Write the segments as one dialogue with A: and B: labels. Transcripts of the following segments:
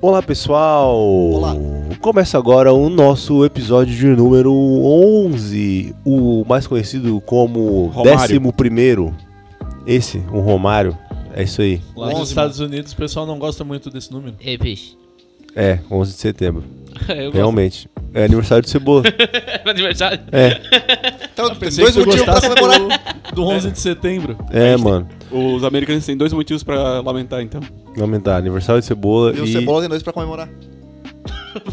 A: Olá pessoal!
B: Olá.
A: Começa agora o nosso episódio de número 11, o mais conhecido como
C: Romário.
A: 11 Esse, o Romário. É isso aí.
C: Lá
B: 11,
C: nos Estados Unidos o pessoal não gosta muito desse número.
D: Ei, peixe.
A: É, 11 de setembro.
D: Eu gosto.
A: Realmente. É aniversário de Cebola.
D: É aniversário.
A: É,
B: Então, tem
C: Pensei
B: dois motivos pra comemorar.
C: do, do 11 de setembro.
A: é, mano.
C: Os americanos têm dois motivos pra lamentar, então.
A: Lamentar, aniversário de Cebola
B: E o
A: e
B: Cebola tem dois pra comemorar.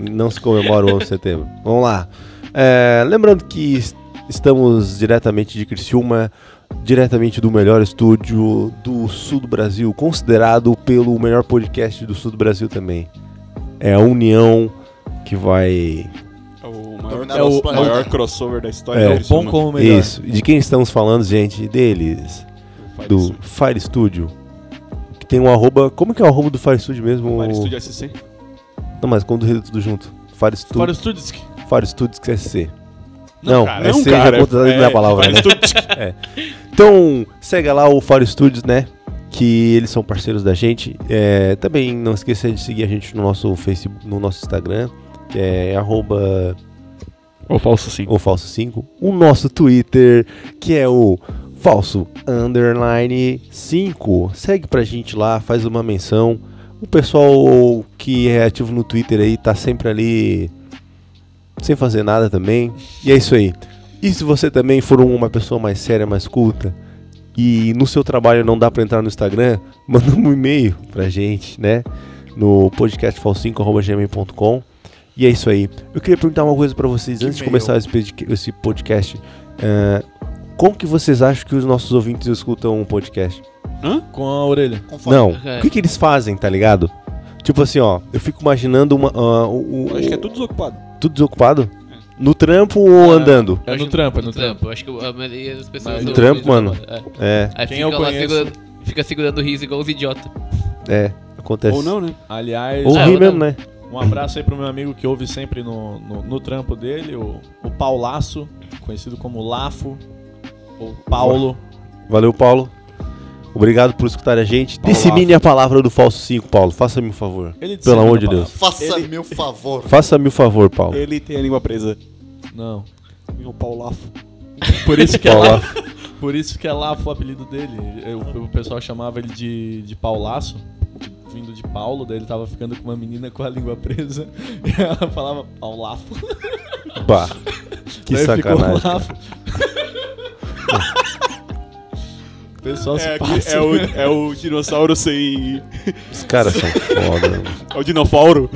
A: não se comemora o 11 de setembro. Vamos lá. É, lembrando que es- estamos diretamente de Criciúma, diretamente do melhor estúdio do sul do Brasil, considerado pelo melhor podcast do sul do Brasil também. É a União que vai.
C: É o maior, é o crossover da história.
A: É. É
C: É
D: Bom como o melhor.
A: Isso. E de quem estamos falando, gente? Deles.
C: Fire
A: Do
C: Studio.
A: Fire Studio. Que tem um arroba. Como que é o arroba do Fire Studio mesmo?
C: Fire Studio SC.
A: Não, mas quando rede tudo junto. Fire Studio.
C: Fire
A: Fire,
C: Studio.
A: Studios que é SC. Não,
C: cara,
A: SC
C: não,
A: já
C: cara,
A: conta
C: é-
A: da palavra,
C: Fire
A: né?
C: Studio.
A: Então, segue lá o Fire Studios, né? Que eles são parceiros da gente. É, também não esqueça de seguir a gente no nosso Facebook, no nosso Instagram, que é arroba
C: Ou falso sim.
A: o falso 5. O nosso Twitter, que é o falso underline 5. Segue pra gente lá, faz uma menção. O pessoal que é ativo no Twitter aí tá sempre ali sem fazer nada também. E é isso aí. E se você também for uma pessoa mais séria, mais culta, e no seu trabalho não dá pra entrar no Instagram, manda um e-mail pra gente, né? No podcastfalsinco.gmail.com E é isso aí. Eu queria perguntar uma coisa pra vocês antes de
B: e-mail?
A: começar esse podca- esse podcast. É, como que vocês acham que os nossos ouvintes escutam um podcast?
C: Hã?
D: Com a orelha.
B: Conforme.
A: Não.
D: É.
A: O que, que eles fazem, tá ligado? Tipo assim, ó, eu fico imaginando uma, ah,
C: Eu Acho que é tudo desocupado.
A: tudo desocupado? No trampo ou
D: Ah,
A: andando?
C: É no trampo, é no trampo.
D: Eu acho que a maioria das pessoas.
A: No trampo, mano. É,
D: É. Aí
C: Quem
D: fica
C: eu
D: lá
C: conheço-
D: segurando, fica segurando o riso igual os idiotas.
A: é, acontece.
C: Ou não, né?
E: Aliás,
A: Ou
D: É,
A: rir
D: ou
A: mesmo,
D: não.
A: né?
E: Um abraço aí pro meu amigo que ouve sempre no, no, no trampo dele, o, o Paulaço, conhecido como Lafo, ou Paulo.
A: Valeu, Paulo. Obrigado por escutar a gente.
C: Paulo
A: Dissemine a palavra do falso 5, Paulo. Faça-me um favor.
E: Ele
A: Pelo amor de. Deus.
B: Faça-me o favor.
A: Faça-me o favor, Paulo.
C: Ele tem a língua presa.
E: Não.
C: O Paulafo.
E: Por isso que é
A: Paulo.
E: Lafo. Por isso que é Lafo o apelido dele. Eu- o pessoal chamava ele de, de Paulaço, vindo de Paulo, daí ele tava ficando com uma menina com a língua presa e ela falava Paulafo.
A: Pá. Que
E: daí
A: sacanagem.
E: ficou o pessoal se
C: É,
E: passa.
C: aqui- é, o, é o dinossauro sem.
A: Os caras são foda. mano.
C: É o dinofauro.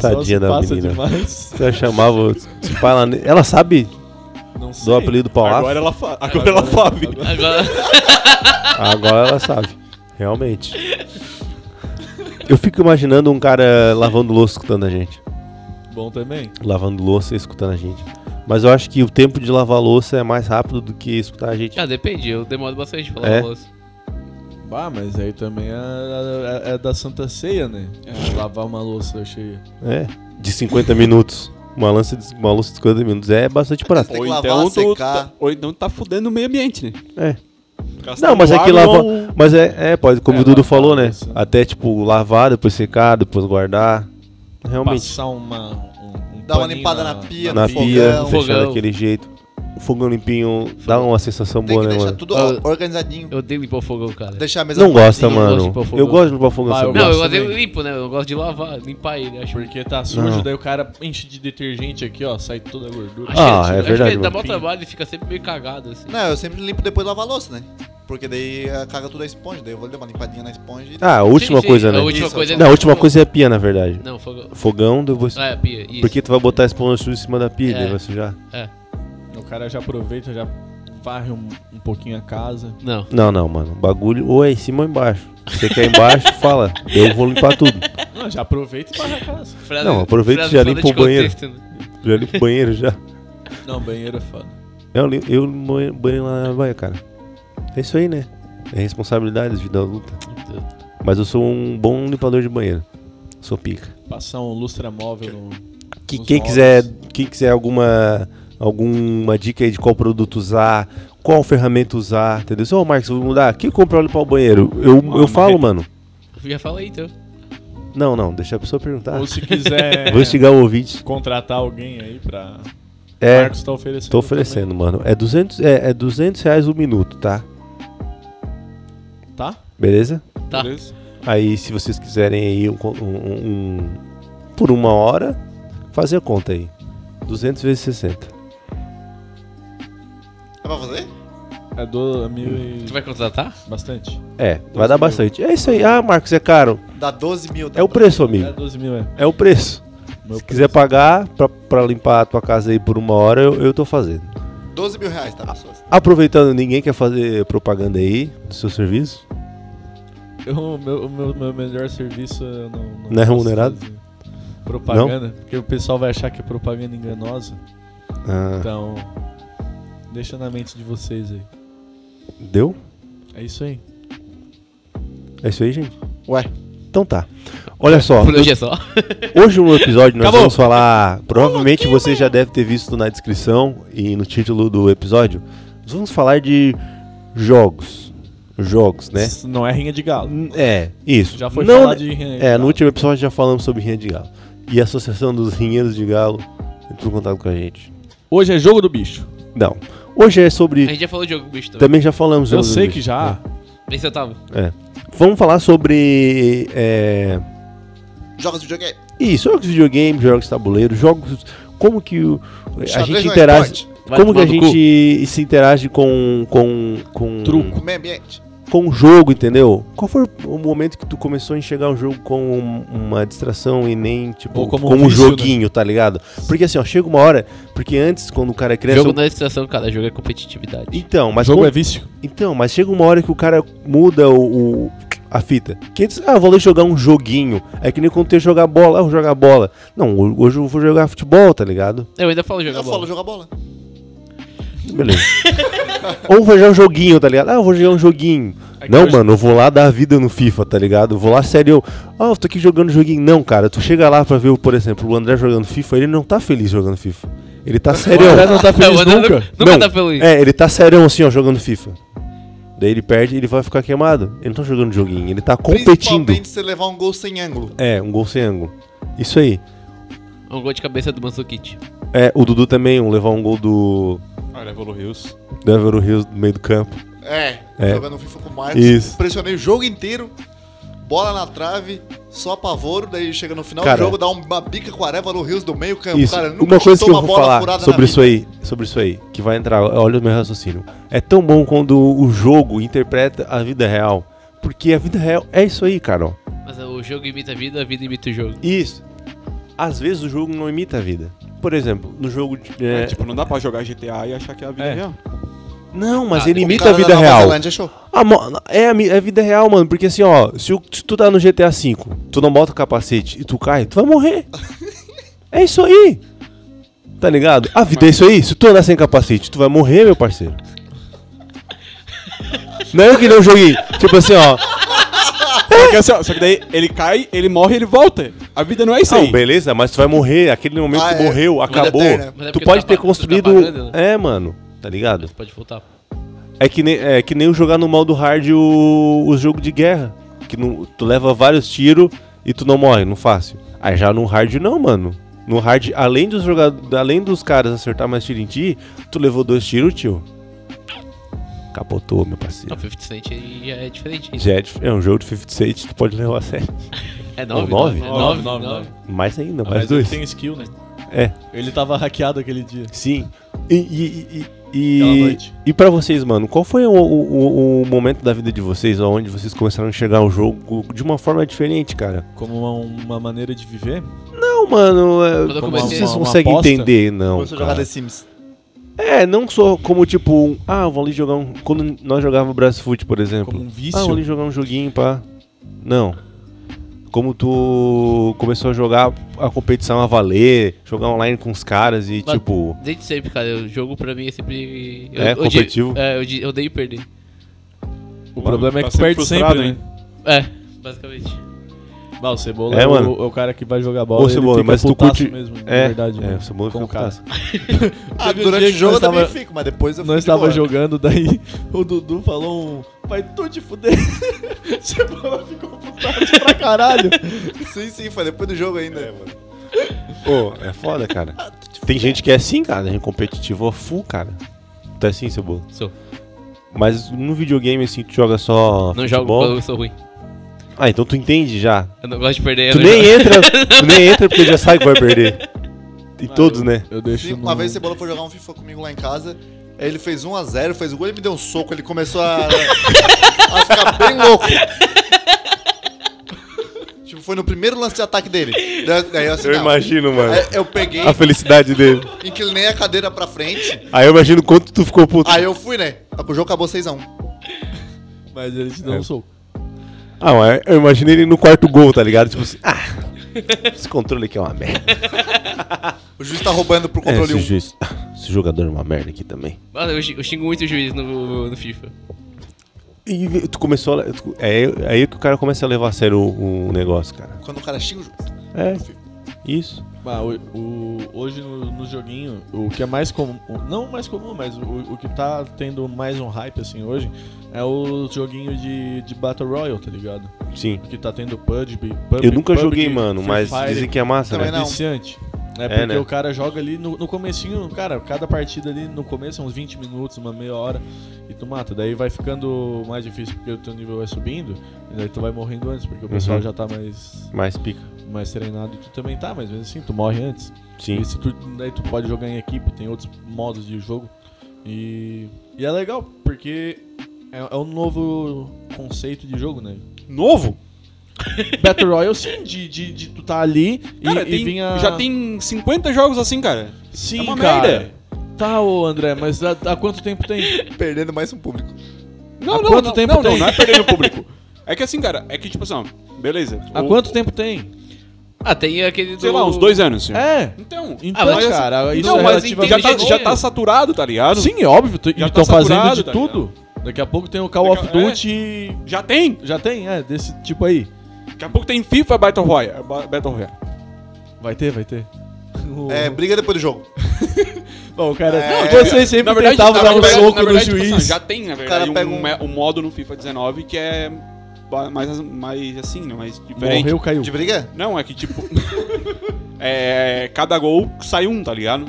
A: Tadinha
E: se
A: da
E: passa
A: menina.
E: demais.
A: Você chamava. Ela, ela sabe
E: Não sei.
A: do apelido Paulo?
C: Agora ela, fa... Agora ela sabe.
D: Agora.
A: Agora ela sabe. Realmente. Eu fico imaginando um cara lavando louça escutando a gente.
E: Bom também.
A: Lavando louça e escutando a gente. Mas eu acho que o tempo de lavar louça é mais rápido do que escutar a gente.
D: Ah, depende, eu demoro bastante pra
A: É?
D: lavar a louça.
E: Bah, mas aí também é, é- é da Santa Ceia, né? Lavar uma louça cheia.
A: É. De 50 minutos. Uma, lança de, uma louça de 50 minutos. É bastante.
B: Tem
C: Ou então, tu, tá, ou então tá fudendo o meio ambiente, né?
A: É. Não, mas é que lava.
C: igual-
A: Mas é, é pode, como
E: É,
A: o Dudu
E: lavar
A: falou, né?
E: louça.
A: Até tipo lavar, depois secar, depois guardar. Realmente.
E: Passar uma. Um, um
B: Dá uma limpada na pia,
A: Na
B: no
A: pia,
B: fogão.
D: Fogão.
A: daquele jeito. Fogão limpinho dá uma sensação
B: Tem
A: boa,
B: que
A: né,
B: deixar
A: mano?
B: tudo organizadinho.
D: Eu odeio limpar o fogão, cara.
B: Deixar a mesa
A: Não gosta,
B: arrumadinha.
D: gosto de
A: mano.
D: limpar o fogão.
A: Eu gosto de limpar o fogão.
E: Ah, eu?
D: Não, eu
E: gosto
D: odeio
E: também.
D: limpo, né? Eu gosto de lavar, limpar ele. Acho
E: Porque tá sujo,
A: Não.
E: daí o cara enche de detergente aqui, ó, sai toda a gordura.
D: Acho
A: Ah,
D: que,
A: é
D: acho
A: verdade,
D: que dá
A: mano.
D: mó trabalho e fica sempre meio cagado, assim.
B: Não, eu sempre limpo depois de lavar a louça, né? Porque daí eh, caga tudo a esponja. Daí eu vou dar uma limpadinha na esponja e...
A: Ah, a última
D: Sim, sim,
A: coisa, né?
D: A última
B: Isso,
D: coisa é...
A: Não, a última coisa é a pia, na verdade.
D: Não, fogão.
A: Fogão, depois.
D: Ah, é, pia, isso.
A: Porque tu vai botar a esponja suja em cima da pia,
D: É.
A: daí vai sujar.
E: O cara já aproveita, já varre um, um pouquinho a casa.
D: Não.
A: Não, não, mano. O bagulho ou é em cima ou embaixo. Se você quer embaixo, fala. Eu vou limpar tudo.
E: Não, já aproveita e varre a casa.
D: Frase-
A: Não, aproveita e já limpa o banheiro.
D: contexto, né?
A: Já limpo o banheiro já.
E: Não, banheiro é foda.
A: Eu, eu limpo o banheiro lá na baia, cara. É isso aí, né? É responsabilidade, vida adulta. Mas eu sou um bom limpador de banheiro. Sou pica.
E: Passar um lustra móvel no.
A: Que, quem,
E: móveis.
A: quiser, quem quiser alguma Alguma dica aí de qual produto usar, qual ferramenta usar, entendeu? Ô, Marcos, vou mudar. Quem comprou óleo para o banheiro? Eu,
C: Uma
A: eu falo, mano.
D: Já fala aí, então.
A: Não, não, deixa a pessoa perguntar.
E: Ou se quiser
A: Vou instigar o ouvinte.
E: contratar alguém aí pra.
A: É,
E: Marcos tá oferecendo.
A: tô oferecendo, mano. É 200, é, é 200 reais o minuto, tá?
E: também. Tá?
A: Beleza?
D: Tá.
C: Beleza?
A: Aí, se vocês quiserem aí um, um- um- por uma hora, fazer a conta aí. 200 vezes 60.
B: É pra fazer?
E: É do mil e.
D: Tu vai contratar?
E: Bastante.
A: É, vai dar bastante. É isso aí. Ah, Marcos, é caro.
B: Dá 12 mil.
A: É o preço,
E: É
A: amigo.
E: 12 mil, é.
A: É o preço.
E: Meu
A: Se quiser pagar pra, pra limpar a tua casa aí por uma hora, eu, eu tô fazendo.
B: 12 mil reais, tá, pessoas?
A: Aproveitando, ninguém quer fazer propaganda aí do seu serviço?
E: O meu, meu, meu melhor serviço eu não.
A: Não é
E: posso
A: remunerado?
E: fazer Propaganda, porque o pessoal vai achar que é propaganda enganosa.
A: Ah,
E: Então. Deixa na mente de vocês aí.
A: deu?
E: É isso aí.
A: É isso aí, gente?
B: Ué.
A: Então tá. Olha só,
D: Por hoje é só.
A: hoje no episódio nós
E: Acabou.
A: vamos falar. Provavelmente você já deve ter visto na descrição e no título do episódio. Nós vamos falar de jogos. Jogos, né?
E: Isso Não é rinha de galo.
A: É, isso.
E: Já foi
A: Não,
E: falado de rinha de
A: É,
E: galo.
A: no último episódio já falamos sobre rinha de galo. E a Associação dos Rinheiros de Galo entrou em contato com a gente.
E: Hoje é jogo do bicho.
A: Não. Hoje é
D: A
A: sobre.
D: gente já falou de jogo bicho também.
A: Também já falamos.
E: Eu sei que já.
D: Bem você tava.
A: É. Vamos falar sobre. É...
B: Jogos de videogame.
A: Isso, jogos de videogame, jogos de tabuleiro, jogos. Como que o, a gente
B: é
A: interage. como que a
D: cu.
A: gente se interage com. com. com.
E: Truco.
B: Meio ambiente.
A: Com o jogo, entendeu? Qual foi o momento que tu começou a enxergar o jogo como um- uma distração e nem, tipo,
E: Ou como
A: como,
E: um
A: um
E: vício,
A: joguinho, tá ligado? Porque assim, ó, chega uma hora, porque antes, quando o cara é criança.
D: Jogo não é distração, cara. Jogo é competitividade.
A: Então, mas
E: jogo é vício.
A: Então, mas chega uma hora que o cara muda o, o- a fita. Que antes, ah, vou jogar um joguinho. É que nem quando tem jogar bola, ah, vou jogar bola. Não, hoje eu vou jogar futebol, tá ligado?
D: Eu ainda falo jogar
B: Eu
D: bola.
B: falo jogar bola.
A: Beleza. Ou vou jogar um joguinho, tá ligado? Ah, eu vou jogar um joguinho.
E: É
A: Não, mano, eu vou lá dar a vida no FIFA, tá ligado? Eu vou lá sério. Ah, eu tô aqui jogando joguinho. Não, cara, tu chega lá pra ver, por exemplo, o André jogando FIFA, ele não tá feliz jogando FIFA. Ele tá
E: O
A: sério.
E: André não tá feliz
D: o André
E: nunca.
D: Nunca
A: Não,
D: tá feliz.
A: É, ele tá sério assim, ó, jogando FIFA. Daí ele perde e ele vai ficar queimado. Ele não tá jogando joguinho, ele tá competindo.
B: Principalmente se levar um gol sem ângulo.
A: É, um gol sem ângulo. Isso aí.
D: Um gol de cabeça do Mansukit.
A: É, o Dudu também, um levar um gol do.
C: Evolo Rios.
A: Do Evero Rios no meio do campo.
B: É,
A: É.
B: jogando FIFA com o Marcos.
A: Isso.
B: Pressionei o jogo inteiro. Bola na trave, só apavoro, daí chega no final
A: Cara,
B: do jogo, dá uma bica com a Areva no Rios do meio campo.
A: Isso.
B: Cara, nunca
A: Uma coisa que eu
B: uma
A: vou
B: bola
A: falar
B: furada
A: sobre isso
B: vida.
A: aí, sobre isso aí, que vai entrar, olha o meu raciocínio. É tão bom quando o jogo interpreta a vida real. Porque a vida real é isso aí, cara. ó.
D: Mas o jogo imita a vida, a vida imita o jogo.
A: Isso. Às vezes o jogo não imita a vida. Por exemplo, no jogo de.
C: É,
A: é,
C: tipo, não dá pra jogar GTA e achar que é a vida
E: É.
C: real.
A: Não, mas
D: Ah,
A: ele
B: O
A: imita a vida real.
B: Zelândia achou.
A: Ah, é, a é a vida real, mano. Porque assim, ó, se, o- se tu tá no GTA V, tu não bota o capacete e tu cai, tu vai morrer. é isso aí. Tá ligado? A vida é isso aí. Se tu andar sem capacete, tu vai morrer, meu parceiro. Não é que nem um joguinho. Tipo assim, ó.
C: Só que, assim, ó, só que daí ele cai, ele morre e ele volta. A vida não é isso
A: Não,
C: aí.
A: beleza, mas tu vai morrer. Aquele momento
B: Ah,
A: que
B: é.
A: morreu, acabou.
B: eterna.
D: Mas é
A: tu
D: porque
A: pode
D: tu tá
A: ter
D: pa- tu tá
A: construído.
D: pagando, né?
A: É, mano. Tá ligado?
D: Pode voltar.
A: É que nem, é que nem o jogar no modo hard o, o jogo de guerra. Que não, tu leva vários tiros e tu não morre, no fácil. Aí já no hard não, mano. No hard, além dos jogadores, além dos caras acertar mais tiro em ti, tu levou dois tiros, tio. Capotou, meu
D: Não,
A: parceiro.
D: 50 Cent aí já é diferente. hein?
A: Já é, dif- é um jogo de 50 Cent, tu pode levar a sério.
D: É 9,
A: nove?
D: 9, é
E: Nove,
D: 9,
E: nove,
D: 9.
E: nove.
A: Mais ainda, mais
E: mas ele
A: dois.
E: tem skill, né?
A: É,
E: Ele tava hackeado aquele dia.
A: sim. E, e, e, e, e pra vocês, mano, qual foi o, o, o momento da vida de vocês onde vocês começaram a enxergar o jogo de uma forma diferente, cara?
E: Como uma, uma maneira de viver.
A: Não, mano, é, como
D: comecei-
A: vocês conseguem entender, não.
B: Começou a jogar. The Sims.
A: É, não só como tipo, um, ah, vou ali jogar um. Quando nós jogávamos Brasfoot, por exemplo.
E: Como um vício.
A: Ah, vou ali jogar um joguinho, pá. Não. Como tu começou a jogar a competição a valer, jogar online com os caras e
D: Mas-
A: tipo.
D: Desde sempre, cara. O jogo pra mim é sempre. eu-
A: É, competitivo?
D: É, eu, odeio perder.
E: O problema é
C: Tá
E: que tu
C: sempre
E: perde sempre, né?
D: É, basicamente.
E: Não, o Cebola
A: É,
E: é,
A: mano.
E: o, é o cara que vai jogar bola.
A: Ô, Cebola,
E: fica
A: mas tu curte.
E: mesmo, na
A: é,
E: verdade.
A: é,
E: né?
A: o Cebola fica
E: cara.
A: putaço.
B: Ah, durante o jogo eu
E: nós
B: também
E: tava-
B: fico, mas depois eu
E: Nós estava jogando, daí o Dudu falou um. Vai tu te fuder. Cebola ficou putaço pra caralho.
B: Sim, sim, foi depois do jogo ainda. É, mano.
A: Pô, é foda, cara. Tem gente que é assim, cara. Tem gente competitiva full, cara. Tu é assim, Cebola.
D: Sou.
A: Mas no videogame, assim, tu joga só
D: Não jogo
A: futebol?
D: porque eu sou ruim.
A: Ah, então tu entende já.
D: Eu não gosto de perder.
A: Tu
D: eu
A: nem
D: jogo.
A: entra, tu nem entra porque já sabe que vai perder. Em todos, né?
E: Eu deixo.
B: Sim,
E: no-
B: uma vez o Cebola foi jogar um FIFA comigo lá em casa. Aí ele fez 1x0, fez o gol e me deu um soco. Ele começou a, a ficar bem louco. tipo, foi no primeiro lance de ataque dele. Daí, daí eu, assim,
A: Eu
B: não.
A: imagino, mano.
B: Aí eu peguei,
A: A felicidade dele.
B: inclinei a cadeira pra frente.
A: Aí eu imagino quanto tu ficou puto.
B: Aí eu fui, né? O jogo acabou 6x1.
E: Mas ele te deu
A: É.
E: um soco.
A: Ah, mas eu imaginei ele no quarto gol, tá ligado? Tipo assim, ah, esse controle aqui é uma merda.
B: O juiz tá roubando pro
A: É,
B: controle
A: esse,
B: 1.
A: juiz, ah, esse jogador é uma merda aqui também.
D: Mano, eu, xi- eu xingo muito o juiz no, no FIFA.
A: E tu começou a. tu- É é aí que o cara começa a levar a sério o, o negócio, cara.
B: Quando o cara xinga o juiz.
A: É, isso.
E: Ah, o, o- hoje no, no joguinho, o que é mais comum, o- não mais comum, mas o, o que tá tendo mais um hype assim hoje é o joguinho de, de Battle Royale, tá ligado?
A: Sim.
E: Que tá tendo PUBG, PUBG
A: Eu nunca joguei,
E: PUBG,
A: mano,
E: Free
A: mas
E: Fire,
A: dizem que é massa, né?
B: não.
E: viciante. É,
A: É,
E: porque
A: né?
E: o cara joga ali no, no comecinho, cara, cada partida ali no começo é uns 20 minutos, uma meia hora, e tu mata. Daí vai ficando mais difícil porque o teu nível vai subindo, e daí tu vai morrendo antes, porque o pessoal
A: Uhum.
E: já tá mais,
A: Mais pica.
E: mais treinado e tu também tá, mas mesmo assim, tu morre antes.
A: Sim.
E: E se tu, daí tu pode jogar em equipe, tem outros modos de jogo. E, e é legal, porque é, é um novo conceito de jogo, né?
C: Novo?
E: Battle Royale, sim, de, de, de tu tá ali
C: Cara,
E: e,
C: tem-
E: e vinha...
C: já tem 50 jogos assim, cara.
E: Sim,
C: é uma
E: cara.
C: merda.
E: Tá, ô André, mas há, há quanto tempo tem?
B: Perdendo mais um público.
C: Não,
E: Há
C: não,
E: quanto
C: não,
E: tempo
C: não,
E: tem?
C: não, não é perdendo o público. É que assim, cara, é que tipo assim, ó, beleza.
E: Há
C: o-
E: quanto tempo tem?
D: Ah, tem aquele do...
C: Sei lá, uns dois anos. Assim.
E: É.
C: Então,
E: Então,
D: mas assim,
E: cara, isso
C: não,
E: é
C: mas
E: relativamente...
C: já tá, já tá saturado, tá ligado?
E: Sim, óbvio,
C: Já
E: e
C: tá
E: estão fazendo de
C: tá
E: tudo. Daqui a pouco tem o Call
C: Daqui
E: of
C: é.
E: Duty e...
C: Já tem.
E: Já tem, é, desse tipo aí.
C: Daqui a pouco tem FIFA Battle Royale. Ba- Battle Royale.
E: Vai ter, vai ter.
B: É, briga depois do jogo.
E: Bom, cara,
B: É,
E: vocês sempre tentavam
C: na
E: dar um
C: verdade-
E: soco
C: na
E: no
C: verdade, tipo assim,
E: juiz.
C: já tem, na verdade,
B: cara pega
C: um,
B: um-
C: um modo no FIFA 19 que é mais, mais assim, né? Mais diferente.
E: Morreu, caiu.
B: De briga?
C: Não, é que tipo. é. Cada gol sai um, tá ligado?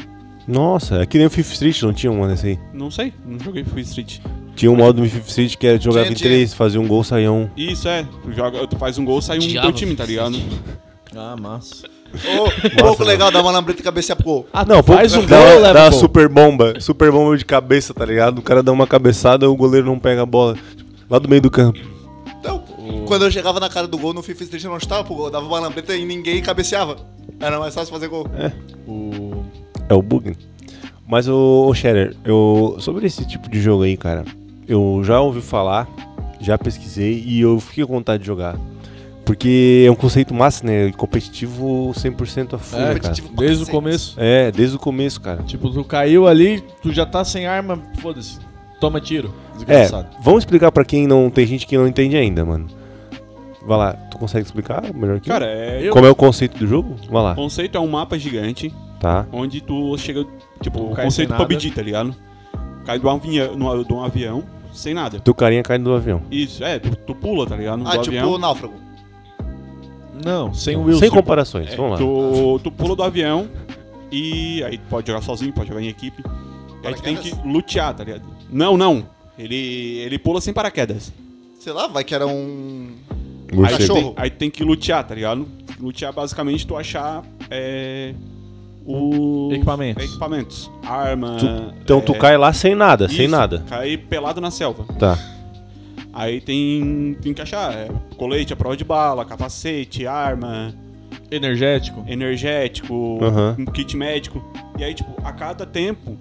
A: Nossa, é que nem o Fifth Street, não tinha um desse aí.
C: Não sei, não joguei FIFA Street.
A: Tinha um modo no Fifth Street que era de jogava
B: Tinha,
A: em
B: tinha.
A: três, fazia um gol, saía um.
C: Isso é, tu, joga, tu faz um gol, sai um do teu time, tá ligado?
E: Ah, massa.
B: Ô, pouco legal dar uma lambreta e cabecear pro gol.
E: Ah,
A: Não,
E: faz um
A: dá,
E: gol,
A: uma-
E: leva
A: dá uma
E: gol.
A: super bomba, super bomba de cabeça, tá ligado? O cara dá uma cabeçada, o goleiro não pega a bola. Lá do meio do campo.
B: Então, quando eu chegava na cara do gol no FIFA Street eu não estava pro gol, eu dava uma lambreta e ninguém cabeceava. Era mais fácil fazer gol.
E: O...
A: É o bug. Mas o, o Scherer, eu sobre esse tipo de jogo aí, cara, eu já ouvi falar, já pesquisei e eu fiquei com vontade de jogar. Porque é um conceito massa, né? Competitivo 100% a full,
E: É,
A: né, cara?
B: competitivo pra
E: Desde o começo.
A: É, desde o começo, cara.
E: Tipo, tu caiu ali, tu já tá sem arma, foda-se. Toma tiro,
A: É,
E: desgraçado.
A: vamos explicar pra quem não. Tem gente que não entende ainda, mano. Vai lá, tu consegue explicar melhor que eu?
C: Cara, é.
E: Eu-
A: Como é o conceito do jogo? Vai lá.
C: O conceito é um mapa gigante
A: Tá.
C: onde tu chega. Tipo, o
E: cai
C: conceito. PUBG, tá ligado? Cai de um avião sem nada.
A: Teu carinha cai do avião.
C: Isso, é, tu, tu pula, tá ligado?
B: Ah,
C: do
B: tipo
C: avião.
B: o náufrago.
E: Não, sem o Wilson.
A: Sem comparações,
C: É,
A: vamos lá.
C: tu, tu pula do avião e aí tu pode jogar sozinho, pode jogar em equipe. E aí tu tem que lutear, tá ligado? Não, não. Ele, ele pula sem paraquedas.
B: Sei lá, vai que era um.
C: Aí tu.
B: Cachorro.
C: tem, aí tu tem que lutear, tá ligado? Lutear basicamente tu achar é, o
E: Equipamentos.
C: equipamentos. Arma.
A: Tu- então tu
C: é,
A: cai lá sem nada, sem
C: isso,
A: nada.
C: Cai pelado na selva.
A: Tá.
C: Aí tem, tem que achar é, colete, a prova de bala, capacete, arma,
E: Energético.
C: energético,
A: Aham.
C: um kit médico. E aí, tipo, a cada tempo,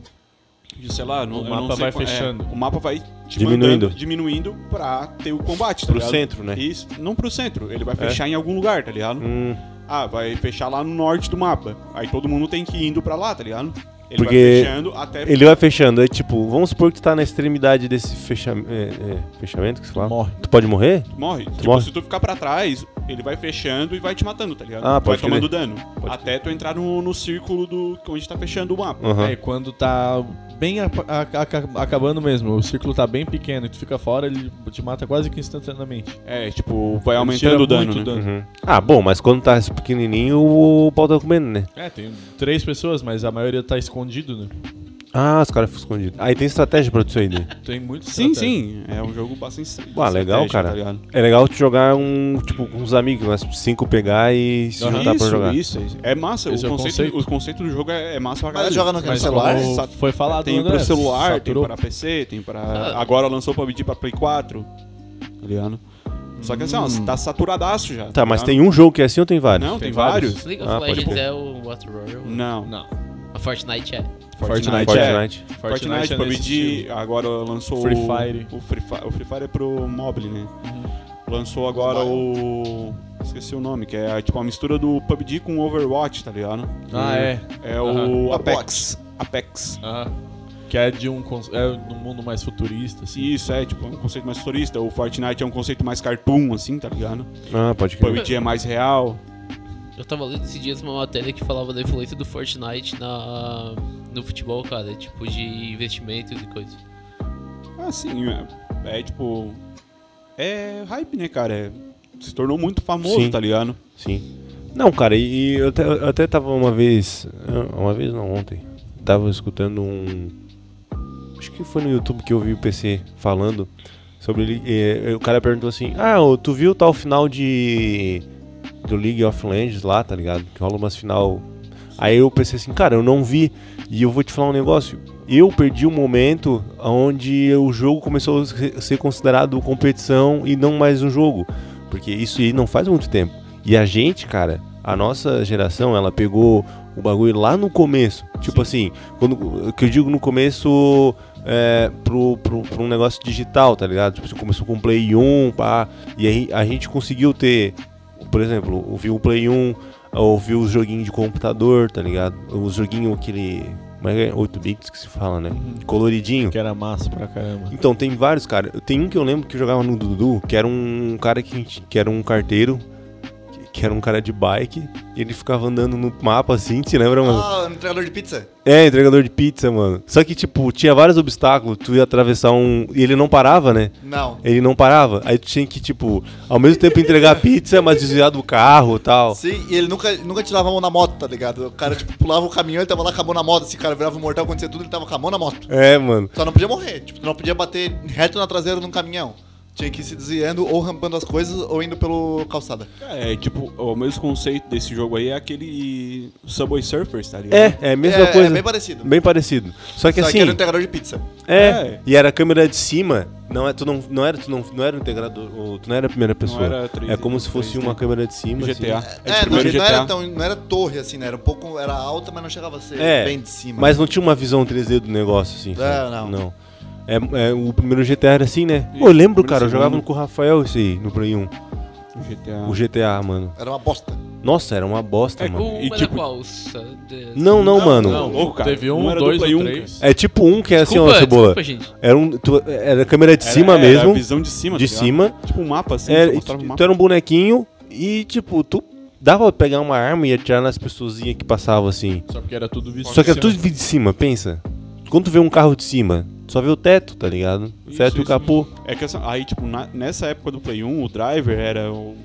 C: de, sei lá, não,
E: O
C: eu não
E: mapa
C: sei
E: vai
C: qual- é,
E: fechando.
C: o mapa vai te
A: Diminuindo.
C: mandando- diminuindo pra ter o combate, tá
A: Pro
C: ligado?
A: centro, né?
C: Isso, não pro centro, ele vai fechar em algum lugar, tá ligado?
A: Hum,
C: Ah, vai fechar lá no norte do mapa. Aí todo mundo tem que ir indo pra lá, tá ligado? Ele
A: Porque
C: vai fechando até
A: ele vai fechando. É tipo, vamos supor que tu tá na extremidade desse fecha... é, é, fechamento que você fala.
E: Morre.
A: Tu pode morrer?
C: morre. tipo,
A: morre?
C: se tu ficar pra trás, ele vai fechando e vai te matando, tá ligado?
A: Ah,
C: vai
A: pode
C: tomando
A: crer.
C: dano. até tu entrar no, no círculo do onde tá fechando o mapa.
A: Aham.
E: É, e quando tá bem a- a- a- acabando mesmo, o círculo tá bem pequeno e tu fica fora, ele te mata quase que instantaneamente.
C: É, tipo, vai
E: Ele
C: aumentando o dano,
E: muito
C: né?
E: dano.
A: Uhum. Ah, bom, mas quando tá pequenininho, o pau tá comendo, né?
E: É, tem três pessoas, mas a maioria tá escondido, né?
A: Ah, os caras ficam escondidos. Aí tem estratégia pra isso aí, né?
E: Tem muito
C: Sim,
E: estratégia.
C: sim. É um jogo bastante.
A: Ah, legal, cara.
C: tá ligado?
A: É legal tu jogar um, tipo, com uns amigos, nós cinco pegar e se juntar pra jogar.
C: isso, isso. É massa.
E: Esse
C: o,
E: é o
C: conceito,
E: conceito.
C: o conceito do jogo é, é massa pra
B: Mas
C: caralho.
B: joga no
E: Mas
B: celular?
E: foi falado
C: Tem
E: André,
C: pra celular,
E: saturou.
C: tem para PC, tem pra.
D: Ah.
C: Agora lançou pra PUBG pra Play 4. Tá ligado? Só que assim, ó, tá saturadaço já.
A: Tá, mas
C: ligado?
A: tem um jogo que é assim ou tem vários?
C: Não, tem,
E: Tem
C: vários.
E: vários.
D: League of
A: Ah,
D: Legends é o Battle Royale.
C: Não.
E: Não.
D: A Fortnite é.
E: Fortnite,
C: é.
A: Fortnite.
C: Fortnite,
E: é
C: PUBG, agora lançou
E: Free
C: o-
E: Fire.
C: O Free Fire, o Free Fire é pro mobile, né?
E: Uhum.
C: Lançou agora o. Esqueci o nome, que é tipo uma mistura do PUBG com Overwatch, tá ligado?
E: Ah, é.
C: É
E: Aham.
C: o Apex. Apex.
E: Aham. Que é de um, é num mundo mais futurista, assim.
C: Isso, é, tipo, um conceito mais futurista. O Fortnite é um conceito mais cartoon, assim, tá ligado?
A: Ah, pode
C: O
A: crer.
C: PUBG é mais real.
D: Eu tava lendo esses dias uma matéria que falava da influência do Fortnite na, no futebol, cara. Tipo, de investimentos e coisas.
C: Assim, é, é tipo. É hype, né, cara? É- se tornou muito famoso,
A: Sim.
C: tá ligado?
A: Sim. Não, cara, e eu até, eu até tava uma vez. Uma vez não, ontem. Tava escutando um. Acho que foi no YouTube que eu vi o PC falando sobre ele. eh, o cara perguntou assim: Ah, tu viu tal final de. Do League of Legends lá, tá ligado? Que rola umas final. Aí eu pensei assim, cara, eu não vi. E eu vou te falar um negócio. Eu perdi o momento onde o jogo começou a ser- considerado competição e não mais um jogo. Porque isso aí não faz muito tempo. E a gente, cara, a nossa geração, ela pegou o bagulho lá no começo. Tipo assim, quando, que eu digo no começo é, pro, pro, pro um negócio digital, tá ligado? Tipo, você começou com o Play 1, pá, e aí a gente conseguiu ter, por exemplo, o Play 1, ouvir os joguinhos de computador, tá ligado? Os joguinhos aquele. Como é que é? 8 bits que se fala, né? Coloridinho.
E: Que era massa pra caramba.
A: Então, tem vários, cara. Tem um que eu lembro que eu jogava no Dudu, que era um cara que, que era um carteiro, que, era um cara de bike, e ele ficava andando no mapa assim, te lembra, mano?
B: Ah, um entregador de pizza?
A: É, entregador de pizza, mano. Só que, tipo, tinha vários obstáculos, tu ia atravessar um. E ele não parava, né?
B: Não.
A: Ele não parava. Aí tu tinha que, tipo, ao mesmo tempo entregar pizza, mas desviar do carro e tal.
B: Sim, e ele nunca, nunca tirava a mão na moto, tá ligado? O cara, tipo, pulava o caminhão, ele tava lá com a mão na moto. Esse cara virava um mortal, acontecia tudo, ele tava com a mão na moto.
A: É, mano.
B: Só não podia morrer. Tipo, tu não podia bater reto na traseira de um caminhão. Tinha que ir se desviando ou rampando as coisas ou indo pelo calçada.
C: É, tipo, o mesmo conceito desse jogo aí é aquele Subway Surfers, tá ligado?
A: É, é a mesma
B: é,
A: coisa.
B: É bem parecido.
A: Bem parecido. Só que
B: Só
A: assim.
B: que era um entregador de pizza.
A: É,
C: É.
A: e era a câmera de cima. Não é, tu não, não era, tu não, não era o integrador, o- tu não era a primeira pessoa.
C: era 3D,
A: é como se fosse
C: 3D.
A: uma câmera de cima.
C: GTA.
A: assim.
C: É,
B: É,
C: o
B: não,
C: primeiro
B: não
C: GTA.
B: era tão. Não era torre assim, né? Era um pouco. Era alta, mas não chegava a ser
A: É,
B: bem de cima.
A: Mas não tinha uma visão 3D do negócio, assim.
B: É,
A: sabe?
B: não.
A: É, é, o primeiro GTA era assim, né?
C: Isso,
A: Pô, eu lembro, cara, eu jogava com o Rafael esse aí, no Play 1.
C: O GTA.
A: O GTA, mano.
B: Era uma bosta.
A: Nossa, era uma bosta,
C: É,
A: mano.
D: O
C: E
D: era
C: tipo-
D: qual? O Sanders?
A: Não, não, mano.
C: não. louco, cara.
E: Teve um,
C: Um era do
E: dois
C: Play
E: ou
C: um.
E: três.
A: É tipo um que é assim,
D: Desculpa,
A: ó, cebola.
D: desculpa, gente.
A: Era, um, tu- era câmera de
C: Era-
A: cima
C: era
A: mesmo.
C: a visão de cima,
A: de
C: tá
A: cima.
C: Tipo um mapa assim,
A: Era, e
C: o mapa.
A: tu era um bonequinho e, tipo, tu dava pra pegar uma arma e atirar nas pessoazinhas que passavam assim.
E: Só porque era tudo visto
A: Só que era tudo de cima, pensa. Quando tu vê um carro de cima, só vê o teto, tá ligado? O
C: Isso,
A: teto e o
C: isso.
A: capô.
C: É que essa- aí, tipo, na- nessa época do Play 1, o Driver era o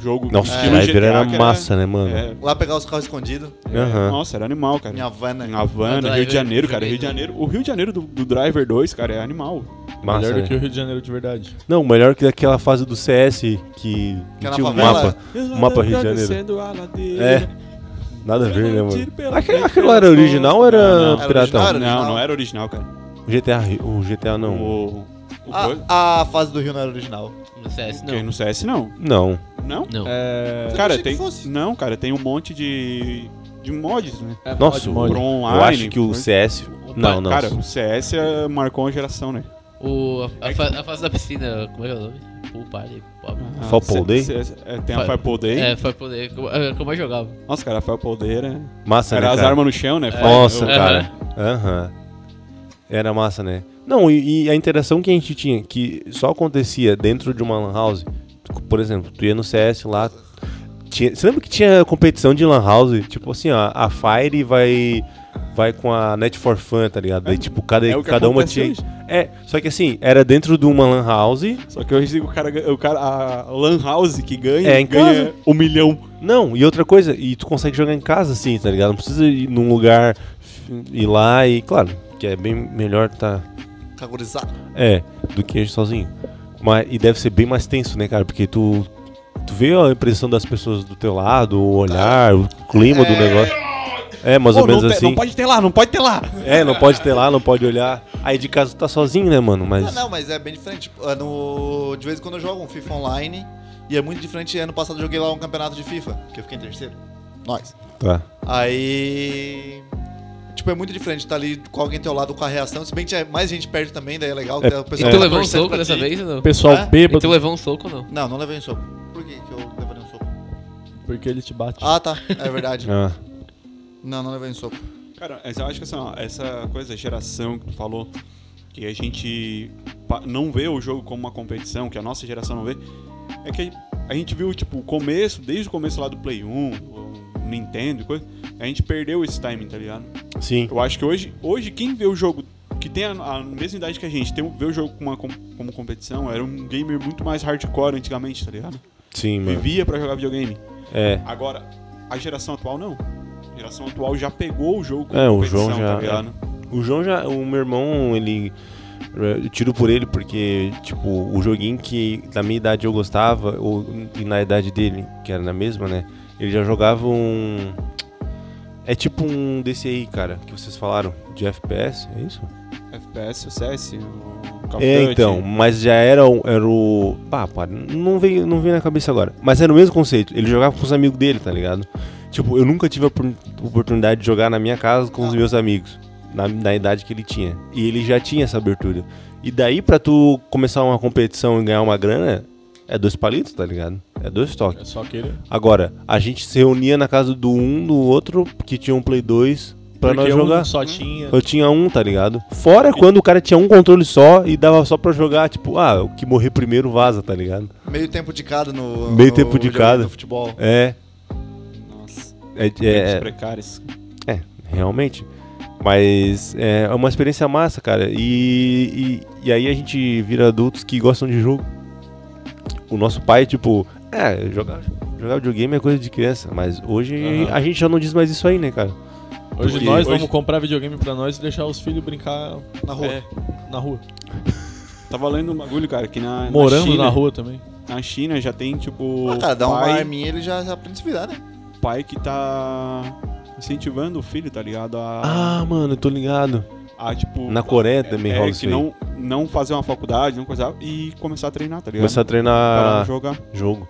C: jogo
A: Nossa, o
C: estilo
A: driver
C: GTA,
A: era massa, né, mano?
C: É,
B: Lá pegar os carros escondidos.
C: é,
A: Aham.
C: Nossa, era animal, cara.
B: Em Havana.
C: Em Havana,
D: O
C: Rio de Janeiro, cara. Rio de. Janeiro. O Rio de Janeiro do, do Driver 2, cara, é animal.
A: Massa,
E: Melhor
A: né?
E: do que o Rio de Janeiro de verdade.
A: Não, melhor que daquela fase do CS que, que
B: é
A: tinha um mapa. mapa Rio de Janeiro. É. Nada a ver, né, mano? Aquilo era original ou era
C: Não, não.
B: Era
C: não era original, cara.
A: O GTA, Rio- o GTA não.
C: O, o
B: A,
C: coisa-
B: a fase do Rio não era original.
D: No CS,
C: que
D: não.
C: no CS não.
A: Não.
C: Não?
D: Não.
E: É.
C: Cara, tem. Não, cara, tem um monte de. de mods, né?
E: é
A: Nossa,
E: mod, mod.
C: Pro
A: Eu
C: online.
A: acho que o. CS. Não, não.
C: Cara, o CS é- marcou uma geração, né?
D: O, a, fa- a fase da piscina, como é que é o nome? Pool Party.
C: Ah,
A: Fall
C: cê-
A: Day?
C: cê- é, tem a Firepool Day.
D: É, foi poder. Como, é, como eu jogava.
C: Nossa, cara, a Firepool Day era...
A: Massa,
C: Era
A: né,
C: as armas no chão, né? Fire-
A: Nossa,
C: eu-
A: cara. Aham. Era massa, né? Não, e, e a interação que a gente tinha, que só acontecia dentro de uma lan house, por exemplo, tu ia no CS lá, tinha, você lembra que tinha competição de lan house? Tipo assim, ó, a Fire vai vai com a Net for Fun, tá ligado? Daí, tipo, cada,
C: É
A: cada uma tinha...
C: hoje.
A: É, só que assim, era dentro de uma lan house,
C: Só que hoje o cara, o cara a Lan House que ganha,
A: É, em
C: ganha
A: casa.
C: um milhão.
A: Não, e outra coisa, e tu consegue jogar em casa assim, tá ligado? Não precisa ir num lugar, ir lá e, claro, que é bem melhor tá.
B: Cagurizado.
A: É, do que ir sozinho. Mas, e deve ser bem mais tenso, né, cara? Porque tu, tu vê a impressão das pessoas do teu lado, o olhar, o clima do negócio. É, mais ou
C: Pô,
A: menos
C: não, te-
A: assim.
C: não pode ter lá, não pode ter lá.
A: É, não pode ter lá, não pode olhar. Aí de casa tu tá sozinho, né, mano?
B: Ah,
A: Mas.
B: não, mas é bem diferente. Tipo, é no... De vez em quando eu jogo um FIFA online. E é muito diferente. Ano passado eu joguei lá um campeonato de FIFA, que eu fiquei em terceiro. Nós.
A: Tá.
B: Aí. Tipo, é muito diferente estar ali com alguém ao teu lado com a reação. Se bem que tinha mais gente perto também, daí é legal.
A: É,
B: que o
D: E
B: pessoal
D: tu
B: tá
D: levou um soco dessa
B: ti.
D: vez ou não?
E: O pessoal
B: É?
D: E
E: bêbado,
D: tu levou um soco ou não?
B: Não, não levei um soco. Por que, que eu levaria um soco?
E: porque ele te bate.
B: Ah, tá. É verdade.
A: Ah,
B: Não, não levei um soco.
C: Cara, mas eu acho que assim, ó, essa coisa, geração que tu falou, que a gente não vê o jogo como uma competição, que a nossa geração não vê, é que a gente viu, tipo, o começo, desde o começo lá do Play 1, o Nintendo e coisa, a gente perdeu esse timing, tá ligado?
A: sim.
C: Eu acho que hoje, hoje quem vê o jogo, que tem a, a mesma idade que a gente, tem, vê o jogo como, uma, com- como competição, era um gamer muito mais hardcore antigamente, tá ligado?
A: Sim, mano.
C: Vivia pra jogar videogame.
A: É.
C: Agora, a geração atual não. A geração atual já pegou o jogo como
A: É, o
C: competição,
A: João já-
C: tá ligado?
A: O João já. O meu irmão, ele. Eu tiro por ele porque, tipo, o joguinho que na minha idade eu gostava, ou, e na idade dele, que era na mesma, né? Ele já jogava um. É tipo um desse aí, cara, que vocês falaram, de FPS, é isso?
C: FPS, o CS, o Call
A: É, então, mas já era, o- era o. Pá, pá, não veio, não veio na cabeça agora. Mas era o mesmo conceito. Ele jogava com os amigos dele, tá ligado? Tipo, eu nunca tive a opor- oportunidade de jogar na minha casa com os meus amigos. Na, na idade que ele tinha. E ele já tinha essa abertura. E daí pra tu começar uma competição e ganhar uma grana, é dois palitos, tá ligado? É dois toques.
E: É só querer.
A: Agora, a gente se reunia na casa do um, do outro, que tinha um Play 2, pra
E: Porque
A: nós
E: um
A: jogar.
E: só tinha.
A: Eu tinha um, tá ligado? Fora quando o cara tinha um controle só e dava só pra jogar, tipo, ah, o que morrer primeiro vaza, tá ligado?
B: Meio tempo de cada no.
A: Meio
B: no
A: tempo de cada.
B: do futebol.
A: É,
C: Nossa,
A: é,
C: tempos
A: é,
C: precários.
A: é, realmente. Mas é uma experiência massa, cara. E, e, e aí a gente vira adultos que gostam de jogo. O nosso pai, tipo, é, jogar, jogar videogame é coisa de criança. Mas hoje
E: Aham.
A: a gente já não diz mais isso aí, né, cara?
E: Hoje
A: Porque
E: nós
C: hoje-
E: vamos comprar videogame pra nós e deixar os filhos brincar
B: Na rua.
E: é, na rua.
C: Tava lendo um bagulho, cara, que na,
E: Morando
C: na China,
E: na rua também.
C: Na China já tem, tipo,
B: Ah, cara, dá uma
C: pai,
B: arminha ele já, já aprende a se virar, né?
C: pai que tá incentivando o filho, tá ligado? A,
A: Ah, mano, eu tô ligado.
C: a, tipo...
A: Na Coreia também
C: é,
A: rola
C: que
A: isso aí.
C: não, não fazer uma faculdade, não coisa e começar a treinar, tá ligado?
A: Começar a
C: Para
A: treinar
C: jogar.
A: jogo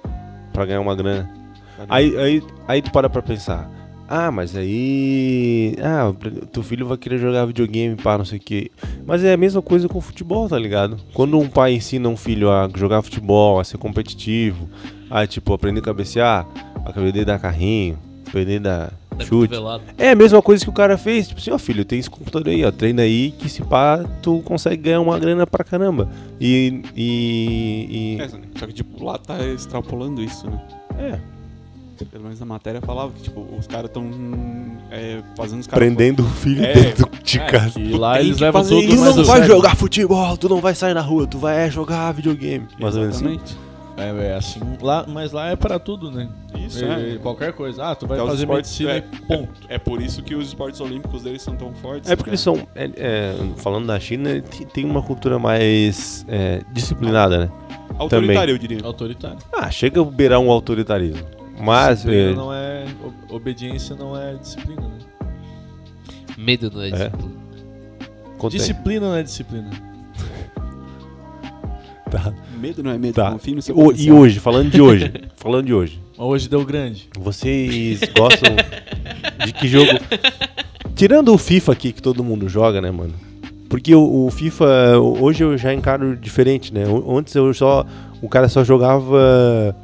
A: pra ganhar uma grana.
C: tá?
A: Aí, aí, aí tu para pra pensar. Ah, mas aí. Ah, teu filho vai querer jogar videogame, pá, não sei o quê. Mas é a mesma coisa com futebol, tá ligado? Quando um pai ensina um filho a jogar futebol, a ser competitivo, a tipo, aprender a cabecear, aprender a dar carrinho, aprender a chute. É a mesma coisa que o cara fez. Tipo assim, ó, filho, tem esse computador aí, ó. Treina aí que se pá, tu consegue ganhar uma grana pra caramba. E. E. e-
C: É, só que, tipo, lá tá extrapolando isso, né?
A: é,
C: Pelo menos a matéria falava que, tipo, os caras tão é, fazendo os caras...
A: prendendo o filho
C: É,
A: dentro de
E: É,
A: casa.
E: e lá eles levam
C: fazer
E: tudo.
A: Tu
E: mais
A: não vai
E: sério.
A: jogar futebol, tu não vai sair na rua, tu vai é jogar videogame. Mais ou menos assim.
E: É, é assim, lá, mas lá é pra tudo, né?
C: Isso,
E: É,
C: é.
E: Qualquer coisa. Ah, tu vai fazer
C: esportes,
E: medicina
C: é,
E: e ponto.
C: É por isso que os esportes olímpicos deles são tão fortes.
A: É porque
C: né,
A: eles são, é, é, falando da China, te- tem uma cultura mais é, disciplinada, né?
C: cara? Autoritário, eu diria.
E: Autoritário.
A: Ah, chega a beirar um autoritarismo. Mas,
E: disciplina
A: é,
E: não é. Obediência não é disciplina, né?
D: Medo não é disciplina.
E: Disciplina não é disciplina.
A: Tá,
C: Medo não é medo,
A: tá.
C: confie no seu
A: O- e hoje, falando de hoje, falando de hoje,
E: Mas hoje deu grande.
A: vocês gostam de que jogo... Tirando o FIFA aqui que todo mundo joga, né, mano? Porque o, o FIFA, hoje eu já encaro diferente, né? Antes eu só. O cara só jogava.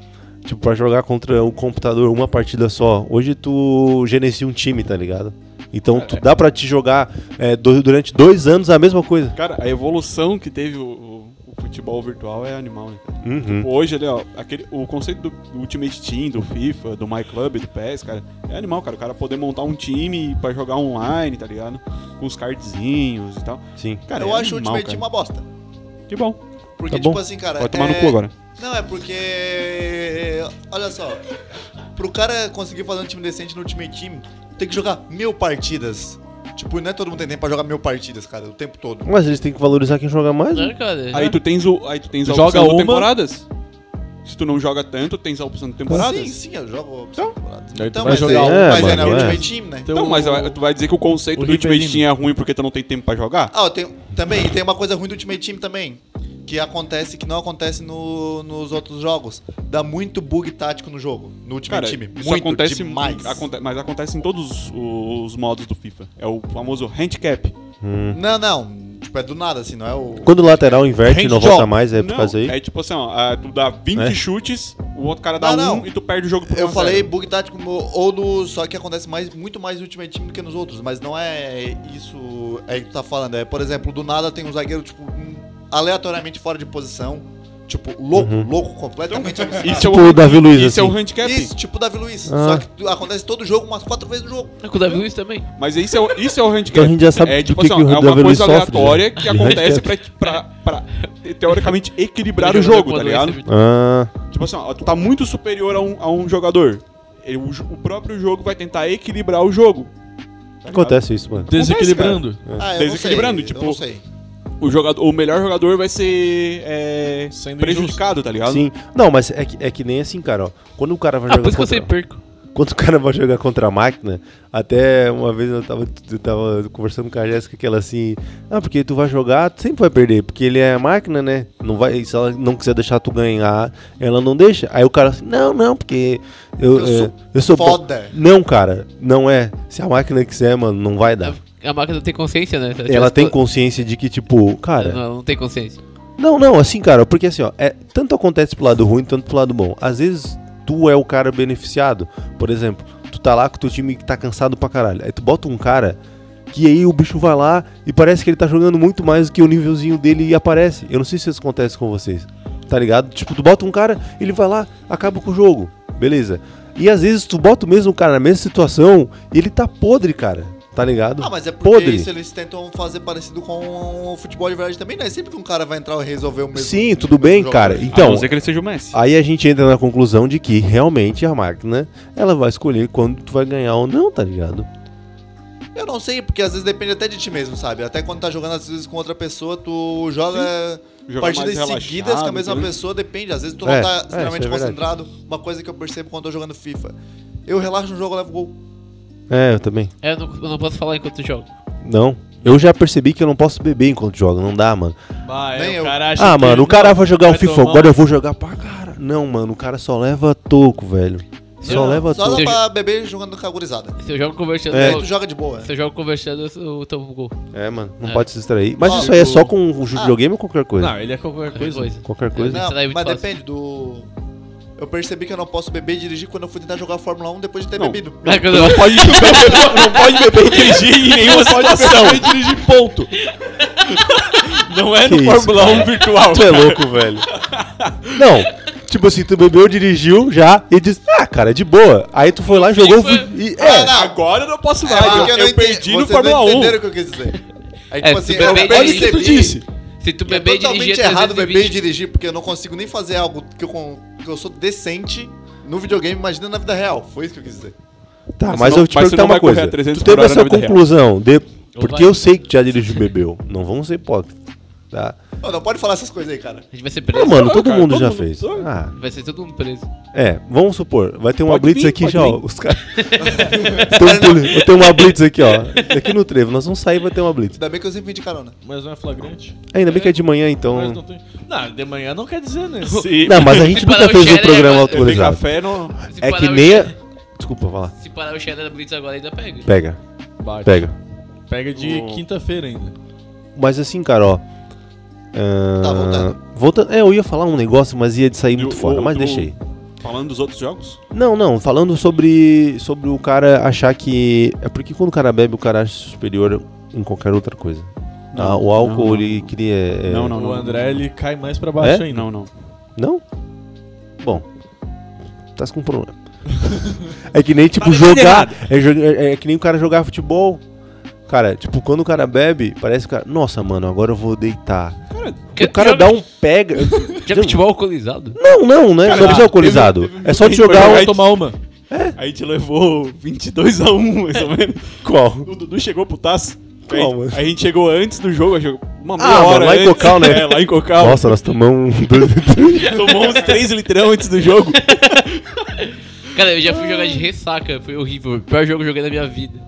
A: Tipo, pra jogar contra o computador uma partida só. Hoje tu gerencia um time, tá ligado? Então tu dá pra te jogar é, durante dois anos a mesma coisa.
C: Cara, a evolução que teve o futebol virtual é animal, né, cara?
A: Uhum.
C: Hoje, ali, ó, aquele, o conceito do, do Ultimate Team, do FIFA, do My Club, do PES, cara, é animal, cara. O cara poder montar um time pra jogar online, tá ligado? Com os cardzinhos e tal.
A: Sim.
C: Cara,
B: eu
C: é
B: acho o
C: animal,
B: Ultimate
C: cara.
B: Team uma bosta.
C: Que bom.
B: Porque,
A: Tá bom.
B: tipo assim, cara.
C: Pode tomar
B: é-
C: no cu agora.
B: Não, é porque. Olha só. Pro cara conseguir fazer um time decente no Ultimate Team, tem que jogar mil partidas. Tipo, não é todo mundo tem tempo pra jogar mil partidas, cara, o tempo todo.
A: Mas eles têm que valorizar quem joga mais.
D: É,
A: né?
D: cara.
C: Aí tu tens, o, aí tu tens a
E: joga
C: opção
E: uma-
C: de temporadas. Se tu não joga tanto, tens a opção de temporadas.
B: Sim, sim, eu jogo
C: Então.
B: temporadas.
E: Aí tu
B: Então,
E: vai
B: mas,
E: jogar
B: é,
E: um,
B: mas é na
A: é.
B: Ultimate Team, né?
C: Então, mas
E: o-
C: tu vai dizer que o conceito
E: o
C: do Ultimate
E: Ribeirinho.
C: Team é ruim porque tu não tem tempo pra jogar?
B: Ah, eu tenho, também tem uma coisa ruim do Ultimate Team também. Que acontece que não acontece no- nos outros jogos. Dá muito bug tático no jogo. No Ultimate
C: Cara,
B: Team.
C: isso
B: muito
C: acontece
B: demais.
C: aconte- mas acontece em todos os, os modos do FIFA. É o famoso handicap.
A: Hum.
B: Não, não. Tipo, é do nada, assim, não é o.
A: Quando o lateral inverte e não volta
E: job.
A: mais, é por
C: não,
A: causa aí.
C: é tipo assim, ó, tu dá 20
A: É?
C: chutes, o outro cara dá
B: Não,
C: um
B: não.
C: e tu perde o jogo por
B: Eu
C: 1 a
B: falei
C: 0.
B: bug tático ou no. Só que acontece mais, muito mais no Ultimate Team do que nos outros. Mas não é isso aí que tu tá falando. É, por exemplo, do nada tem um zagueiro, tipo, aleatoriamente fora de posição. Tipo, louco,
A: Uhum.
B: louco, completamente alucinado.
C: Isso
A: Tipo
C: é
A: o Davi Luiz,
C: Isso é
A: assim.
C: o handicap.
B: Isso, tipo o Davi Luiz.
A: Ah.
B: Só que acontece todo jogo, umas quatro vezes no jogo.
D: É com o Davi Luiz também.
C: Mas isso é, o- isso é o handicap.
A: Então a gente já sabe
C: é, tipo
A: que
C: assim,
A: que
C: é
A: Davi
C: uma coisa aleatória
A: né?
C: que acontece pra, pra, pra, teoricamente equilibrar o jogo, tá ligado?
A: Ah,
C: Tipo assim, ó, tu tá muito superior a um, a um jogador. Ele- o, o próprio jogo vai tentar equilibrar o jogo. Tá
A: acontece isso, mano.
E: Desequilibrando.
B: Ah, eu
C: Desequilibrando,
B: não sei,
C: tipo,
B: Eu não sei.
C: O, jogador, o melhor jogador vai ser é,
E: Sendo
C: prejudicado, tá ligado?
A: Sim. Não, mas é que, é que nem assim, cara, ó. Quando o cara vai
D: Ah,
A: jogar
D: por isso que eu
A: contra...
D: sempre perco.
A: Quando o cara vai jogar contra a máquina, até uma vez eu tava, eu tava conversando com a Jéssica que ela assim, ah, porque tu vai jogar, tu sempre vai perder, porque ele é a máquina, né? Não vai, se ela não quiser deixar tu ganhar, ela não deixa. Aí o cara assim, não, não, porque eu,
B: Eu
A: é,
B: sou
A: eu sou bom."
B: Foda.
A: Não, cara, não é. Se a máquina quiser, mano, não vai dar.
D: A máquina tem consciência, né?
A: Ela
D: tivesse
A: tem
D: co-
A: consciência de que, tipo, cara.
D: Não, ela não tem consciência.
A: Não, não, assim, cara, porque assim, ó, é, tanto acontece pro lado ruim, tanto pro lado bom. Às vezes tu é o cara beneficiado. Por exemplo, tu tá lá com o teu time que tá cansado pra caralho. Aí tu bota um cara que aí o bicho vai lá e parece que ele tá jogando muito mais do que o nívelzinho dele e aparece. Eu não sei se isso acontece com vocês. Tá ligado? Tipo, tu bota um cara, ele vai lá, acaba com o jogo. Beleza. E às vezes tu bota o mesmo cara na mesma situação e ele tá podre, cara. Tá ligado?
B: Ah, mas é porque
A: podre.
B: isso eles tentam fazer parecido com o futebol de verdade também, né? Sempre que um cara vai entrar e resolver o mesmo.
A: Sim,
B: o
A: tudo
B: mesmo
A: bem,
B: jogo.
A: cara.
C: a
A: Então,
C: não ser que ele seja o Messi.
A: Aí a gente entra na conclusão de que realmente a máquina ela vai escolher quando tu vai ganhar ou não, tá ligado?
B: Eu não sei, porque às vezes depende até de ti mesmo, sabe? Até quando tá jogando às vezes com outra pessoa, tu joga
C: Jogar
B: partidas seguidas com a mesma
C: né?
B: pessoa, depende. Às vezes tu
A: É,
B: não
A: é,
B: tá
A: isso
B: extremamente
A: é
B: concentrado. Uma coisa que eu percebo quando eu tô jogando FIFA. Eu relaxo no jogo, eu levo gol.
A: É, eu também.
D: É, eu não, eu não posso falar enquanto jogo.
A: Não. Eu já percebi que eu não posso beber enquanto joga, não dá, mano.
E: Vai,
B: Nem
E: o
B: eu.
E: cara acha
A: Ah, mano, o cara
E: Não,
A: vai jogar um FIFA,
E: tomar-
A: agora eu vou jogar pra cara. Não, mano, o cara só leva toco, velho. Só
D: Não,
A: leva
B: Só
A: toco.
B: dá
D: Seja-
B: pra beber jogando com a gurizada.
D: Se eu jogo conversando,
A: É.
B: Tu joga de boa.
D: se eu jogo conversando, eu, tomo gol.
A: É, mano, não
D: É.
A: pode se distrair. Mas
B: Ó,
A: isso aí é só com o videogame ou qualquer coisa?
E: Não, ele é qualquer coisa.
D: Coisa.
A: Qualquer coisa.
B: Não,
D: é
B: mas
D: fácil.
B: depende do. Eu percebi que eu não posso beber e dirigir quando eu fui tentar jogar Fórmula 1 depois de ter
C: Não.
B: bebido.
D: É,
C: Não
D: eu-
C: pode, não pode beber e dirigir em nenhuma situação.
E: Pode dirigir ponto.
C: Não é
A: Que
C: no
A: isso,
C: Fórmula 1 virtual.
A: Tu é louco, velho. Não, tipo assim, tu bebeu, dirigiu já e disse, ah, cara, de boa. Aí tu foi lá, jogou.
D: FIFA-
A: E,
B: Ah,
A: é,
B: não.
C: Agora eu não posso
B: É,
C: mais.
B: porque
C: eu,
B: eu, não
C: eu perdi no
B: vocês
C: Fórmula
B: não
C: 1.
B: entenderam o que eu quis dizer. Aí,
D: É,
B: tipo assim, eu
D: beber e
B: percebi
D: dirigir-
E: tu disse.
D: Se tu
B: que é
D: beber e
B: totalmente
D: dirigir, é
B: errado beber e
D: 320.
B: dirigir, porque eu não consigo nem fazer algo que eu, que eu sou decente no videogame, imagina na vida real. Foi isso que eu quis dizer.
A: Tá,
C: Mas
A: mas,
C: não-
A: eu te
C: mas
A: perguntar uma coisa.
C: a 300
A: Tu teve essa conclusão, de... Porque
D: vai.
A: eu sei que já dirigiu bebeu. Não vamos ser hipócritas. Tá?
B: Não pode falar essas coisas aí, cara.
D: A gente vai ser
A: Ah,
D: preso.
A: mano, todo
C: cara,
A: mundo
C: todo
A: já
C: mundo
A: fez. Ah,
D: Vai ser todo mundo preso.
A: é, vamos supor, vai ter uma
C: Pode
A: blitz
C: vir,
A: aqui
C: pode
A: já, ó. Os caras. tem, um poli- ter uma blitz aqui, ó. Aqui no trevo, nós vamos sair e vai ter uma blitz.
B: Ainda bem que eu sempre vim de carona.
E: Mas não é flagrante.
A: Ainda bem que é de manhã,
E: Mas
A: então.
E: não tem. Não, de manhã não quer dizer, né?
C: Sim.
A: Não, mas a gente nunca
D: o
A: fez um programa
C: Tem
A: autorizado.
C: café.
D: Se
A: É
D: parar
A: que
D: o
A: nem. a- Desculpa, vai lá.
D: Se parar o Shadow da Blitz agora, ainda pega.
A: Pega,
E: Bate.
A: pega.
E: Pega de quinta-feira ainda.
A: Mas assim, cara, ó. Ah,
B: Tá, voltando.
A: voltando. É, eu ia falar um negócio, mas ia de sair
C: Do-
A: muito fora,
C: o-
A: mas aí.
C: Falando dos outros jogos?
A: Não, não, falando sobre, sobre o cara achar que. É porque quando o cara bebe, o cara acha superior em qualquer outra coisa.
C: Não,
A: Ah, o álcool,
C: não, não.
A: ele queria. é-
C: Não, não,
E: o André, ele cai mais pra baixo
A: É?
E: ainda.
C: Não, não.
A: Não? Bom, tá com problema. é que nem, tipo,
C: Tá
A: jogar. É, é- é que nem o cara jogar futebol. Cara, tipo, quando o cara bebe, parece que o cara. Nossa, mano, agora eu vou deitar.
C: Cara,
A: o cara
D: joga,
A: dá um pega.
D: Joga futebol alcoolizado?
A: Não, não, né?
C: Cara,
A: não precisa alcoolizado.
C: teve- teve
A: é só de
C: que
A: jogar um.
E: tomar uma.
C: a gente levou 22 a 1, mais ou menos.
A: Qual?
C: O Dudu chegou pro taço. Aí,
A: Qual, mano?
C: a gente chegou antes do jogo, que uma meia
A: Ah, mano,
C: hora
A: lá em
C: antes.
A: Cocal, né?
C: É, lá em Cocal.
A: Nossa, nós tomamos um.
C: Tomou uns 3 litrão antes do jogo.
D: Cara, eu já fui jogar de ressaca, foi horrível. O pior jogo que eu joguei na minha vida.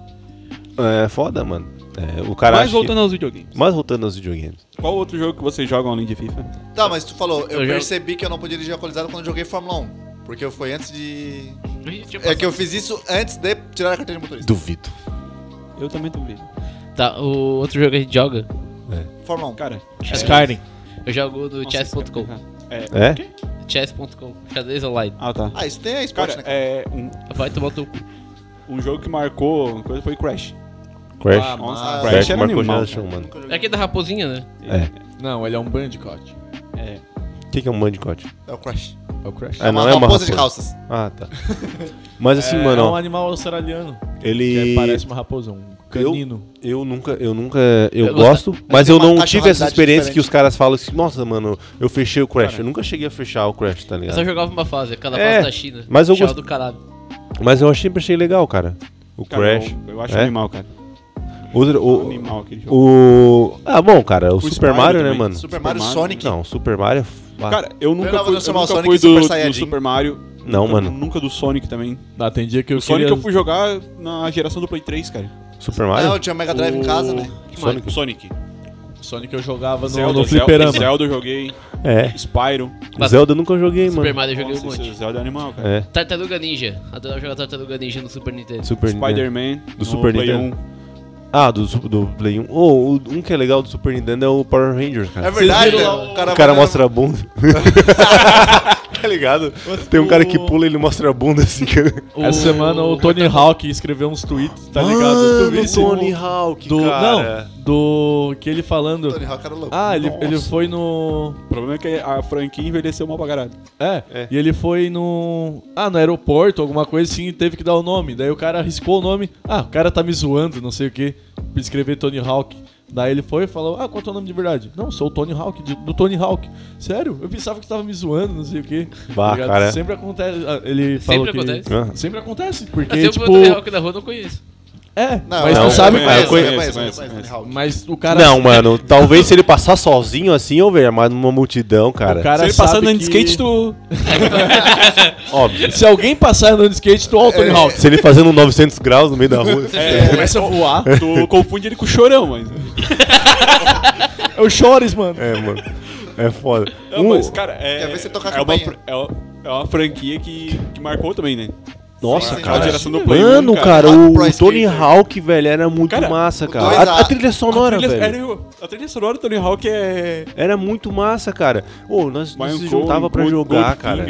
A: é foda, mano. É, o cara
C: Mas voltando aos videogames.
A: que... Mas voltando aos videogames.
C: Qual outro jogo que vocês jogam além de FIFA?
B: Tá, mas tu falou, eu,
D: Eu
B: percebi que eu não podia dirigir alcoolizado quando eu joguei Fórmula 1. Porque foi antes de. É que eu fiz isso antes de tirar a carteira de motorista.
A: Duvido.
C: Eu também vendo.
D: Tá, o outro jogo que a gente joga,
B: Fórmula 1.
C: Cara,
E: Skyrim.
D: eu jogo
C: nossa,
D: chess.com.
C: É.
A: É?
D: Chess.com, xadrez online.
C: Ah, tá.
B: Ah, isso tem a esporte,
C: Cara,
B: né? cara?
C: é, um,
D: Vai tomar teu cu.
C: um jogo que marcou coisa foi Crash.
A: Crash.
E: Ah,
C: Nossa,
B: Ah,
C: Crash
A: Crash
C: era animal.
D: É aquele da raposinha, né?
A: É.
E: Não, ele é um bandicoot.
C: É.
A: O que, que é um bandicoot?
B: É o Crash.
E: É o Crash.
A: Ah, não é uma
B: raposa de calças.
A: Ah, tá. Mas assim,
E: é,
A: mano,
E: é um animal australiano.
A: ele.
E: Que parece uma raposa, um canino.
A: Eu nunca, eu nunca, eu,
D: Eu
A: gosto, mas eu
B: uma
A: não tive essa experiência
B: diferente.
A: que os caras falam assim, nossa, mano, eu fechei o Crash.
C: Cara.
A: eu nunca cheguei a fechar o Crash, tá
D: Eu
A: ligado?
D: só jogava uma fase, cada
A: É,
D: fase da China.
A: mas eu
D: Achava
A: gost-
D: do caralho.
A: Mas eu sempre achei legal, cara. O
C: Cara,
A: Crash.
C: Eu, eu acho
A: É?
C: animal, cara.
A: Outro, o,
C: Animal aquele jogo.
A: o. Ah, bom, cara, o, Super
C: Spyro
A: Mario, né,
C: também.
A: mano?
B: Super
C: Super
B: Mario
C: Mario.
B: Sonic.
A: Não, Super Mario. ah,
C: Cara, eu nunca
B: Melhor
C: fui, eu
B: o
C: nunca
B: Sonic
C: fui
B: de Super
C: do, do. Super Mario.
A: não,
C: Nunca-
A: mano.
C: Nunca do Sonic também.
E: Ah, tem dia que eu
C: o Sonic
E: queria...
C: eu fui jogar na geração do Play 3, cara.
A: Super
B: Não,
A: Mario?
B: eu tinha Mega Drive em casa, né?
A: Sonic.
C: O Sonic.
E: Sonic eu jogava no,
C: Zelda,
E: no fliperama.
C: Zelda, Zelda eu joguei.
A: É.
C: Spyro.
D: Mas-
A: Zelda eu nunca joguei,
D: Super
A: mano.
D: Mario eu joguei
C: Nossa,
D: um monte.
C: Zelda é animal, cara.
A: É.
D: Tartaruga Ninja. Adorava jogar Tartaruga Ninja no Super Nintendo.
A: Super Nintendo.
C: Spider-Man.
A: Do
C: no
A: Super
C: Play
A: Nintendo.
C: 1.
A: Ah, do, do Play 1. Oh, o- um que é legal do Super Nintendo é o Power Rangers, cara.
B: É verdade, né? o cara,
A: O cara mostra a bunda. tá ligado? Tem um cara que pula e ele mostra a bunda assim. cara.
E: Essa semana o Tony Hawk escreveu uns tweets, tá ligado?
A: Mano,
E: esse-
A: Tony Hawk,
E: do,
A: cara.
E: Não, do... Que ele falando...
B: Tony Hawk era louco.
E: Ah, ele,
A: Nossa.
E: ele foi no...
C: O problema é que a franquia envelheceu mal pra caralho.
E: É,
A: É.
E: e ele foi no. Ah, no aeroporto, alguma coisa assim, e teve que dar o nome. Daí o cara arriscou o nome. Ah, o cara tá me zoando, não sei o que. Pra escrever Tony Hawk. Daí ele foi e falou: Ah, qual é o teu nome de verdade? Não, sou o Tony Hawk, de- do Tony Hawk. Sério? Eu pensava que tava me zoando, não sei o que.
A: Bah, cara.
E: Sempre acontece. ah, Ele falou
D: Sempre
E: que.
D: acontece.
E: Sempre acontece, porque,
D: Mas eu
E: tipo.
D: tipo... Tony Hawk da rua eu não conheço.
E: É,
B: Não,
E: mas
B: eu-
E: tu
A: não,
E: sabe é. Mas o cara.
A: Não, mano, talvez se ele passar sozinho assim, eu veja, mas numa multidão, cara.
E: O cara
C: Se ele andando de
E: que-
C: skate, tu...
A: Óbvio.
E: Se alguém passar andando de skate, tu olha o Tony Hawk.
A: Se ele fazendo um 900 graus no meio da rua. assim.
C: É,
E: Começa a voar.
C: tu confunde ele com o chorão, mas...
E: É o Chores, mano.
A: É, mano. É foda.
C: Não,
A: Um-
C: mas, cara, é...
B: Quer ver você tocar
C: é uma, é, uma, é uma franquia que, que marcou também, né?
A: Nossa,
B: Sim,
A: cara.
C: A geração do Play
A: Mano,
C: 1,
A: cara, o, o Tony. Hawk, velho, era muito
C: Cara,
A: massa, cara. A,
B: A-
A: trilha sonora,
C: a trilha,
A: velho.
C: era- a trilha sonora do Tony Hawk é...
A: Era muito massa, cara. Ô, nós, nós se juntava pra
C: Gold-
A: jogar, cara.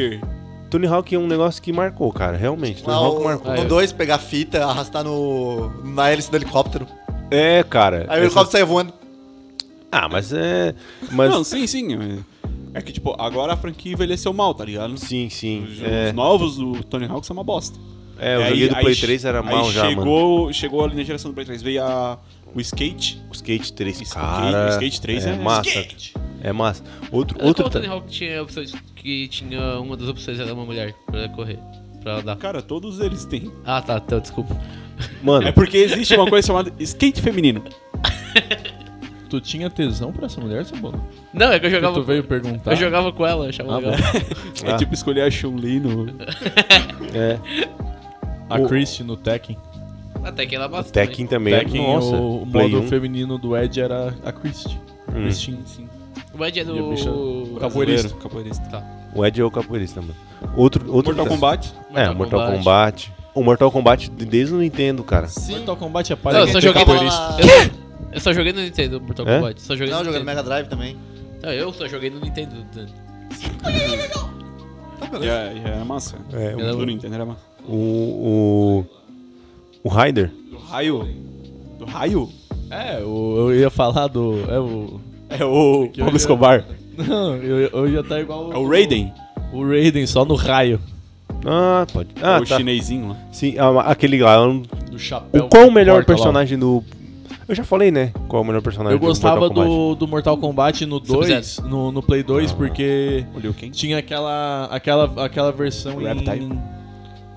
A: Tony Hawk é um negócio que marcou, cara, realmente. Tony
B: Lá
A: Hawk
B: o,
A: marcou.
B: no 2, pegar fita, arrastar no, na hélice do helicóptero.
A: É, cara.
B: Aí o
A: essa-
B: helicóptero saia voando.
A: Ah, mas é. Mas.
C: Não, sim, sim. É que, tipo, agora a franquia envelheceu mal, tá ligado?
A: Sim, sim.
C: Os,
A: É,
C: os novos do Tony Hawk são uma bosta.
A: é eu
C: Aí-
A: do Play
C: che-
A: 3, era
C: aí
A: mal já, mano.
C: chegou, Chegou ali na geração do Play 3, veio a, o Skate.
A: O Skate 3,
C: Skate-
A: cara.
C: o Skate 3 é,
A: massa.
C: Skate.
A: É massa. Outro.
D: Outro o Tony Hawk tinha opções que tinha uma das opções era uma mulher pra correr, pra andar.
C: Cara, todos eles têm.
D: Ah, tá, então, desculpa.
A: Mano,
C: É porque existe uma coisa chamada skate feminino.
E: Tu tinha tesão pra essa mulher, Cebola?
D: Não, é que eu
E: Que
D: jogava.
E: tu veio perguntar?
D: Eu jogava com ela, achava
E: Ah,
D: legal.
C: É
A: Ah.
C: tipo escolher a Chun-Li no...
A: é.
E: A
A: O-
E: Christie no Tekken.
D: Até que ela bastante.
A: Tekken também.
E: Tekken,
A: Nossa,
E: o, o modo
A: 1.
E: feminino do Ed era a Christie.
A: Hum.
E: Christine.
C: sim.
D: O Ed é do.
E: Capoeirista.
C: Capoeirista.
D: Tá.
A: O Ed é o capoeirista, mano. Outro, outro
C: Mortal
A: ta-
C: Kombat.
A: É, Mortal Kombat. O Mortal Kombat desde o Nintendo, cara.
B: Sim.
E: Mortal Kombat é
D: Não,
E: palha
D: eu só
E: capoeirista.
D: Eu só joguei no Nintendo Mortal
A: É?
D: Kombat. Só joguei
B: Não,
D: no
B: jogando
D: Nintendo.
B: Mega Drive também.
D: Não, eu só joguei no Nintendo.
B: Tá, beleza.
C: Já, já era massa.
A: É,
D: Era
C: Do Nintendo era massa.
A: o. O. O Raider.
C: Do raio? Do raio?
E: É, o, eu ia falar do. É o.
C: É o Pablo
E: ia-
C: Escobar.
E: Não, eu, eu ia estar igual.
C: É o Raiden.
E: O Raiden, só no raio.
A: Ah, pode.
C: É
A: Ah,
C: o
A: tá.
C: chinesinho lá.
A: Sim, ah, aquele lá.
E: Do chapéu.
A: O qual o melhor
E: porta lá.
A: personagem do. Eu já falei, né? Qual é o melhor personagem
E: Eu gostava
A: do Mortal Kombat.
E: do, do Mortal Kombat no 2, no, no Play 2,
A: Ah.
E: porque tinha aquela, aquela, aquela versão
C: Reptile.
E: em...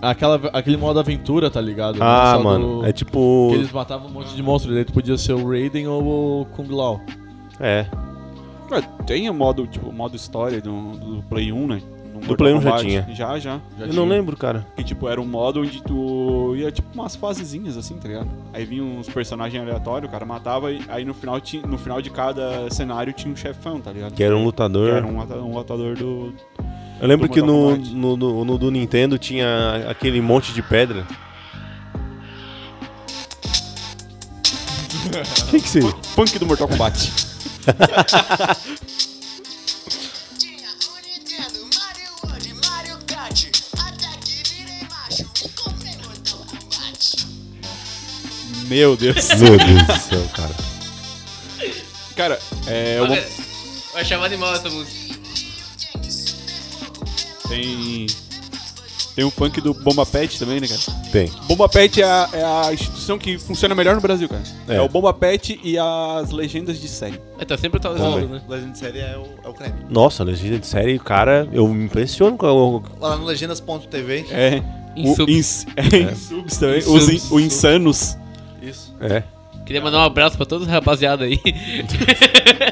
E: Aquela, aquele modo aventura, tá ligado?
A: Ah,
E: só
A: mano.
E: do-
A: É tipo.
E: Que eles matavam um monte de monstros, daí tu podia ser o Raiden ou o Kung Lao.
A: É.
C: Tem o modo, tipo, modo história do, do Play 1, né? No
A: Play 1 já tinha.
C: Já, já.
E: Já
A: eu
E: tinha.
A: não lembro, cara.
C: Que tipo, era um modo onde tu ia tipo umas fasezinhas assim, tá ligado? Aí vinham uns personagens aleatórios, o cara matava e aí no final, tinha, no final de cada cenário tinha um chefão, tá ligado?
A: Que era um lutador.
C: Que era um, lutador do.
A: Eu lembro
C: do
A: que no, no, no, no do Nintendo tinha aquele monte de pedra. O que que você...
C: Funk do Mortal Kombat. Meu Deus.
A: Meu Deus do céu, cara.
C: Cara, é. Eu vou...
D: Olha, eu achava animal essa música.
C: Tem. Tem o funk do Bomba Pet também, né, cara?
A: Tem.
C: Bomba Pet é a, é a instituição que funciona melhor no Brasil, cara.
A: É.
C: É, o Bomba Pet e as legendas de série.
D: É, tá sempre atualizando, né?
B: Legenda de série é o, é o creme.
A: Nossa, legenda de série, cara, eu me impressiono com o...
B: Lá no legendas.tv.
C: É.
D: Em
C: o
D: subs.
C: ins- é, em subs também. Os in- o. Insanos.
A: É.
D: Queria mandar um abraço pra todos os rapaziada aí.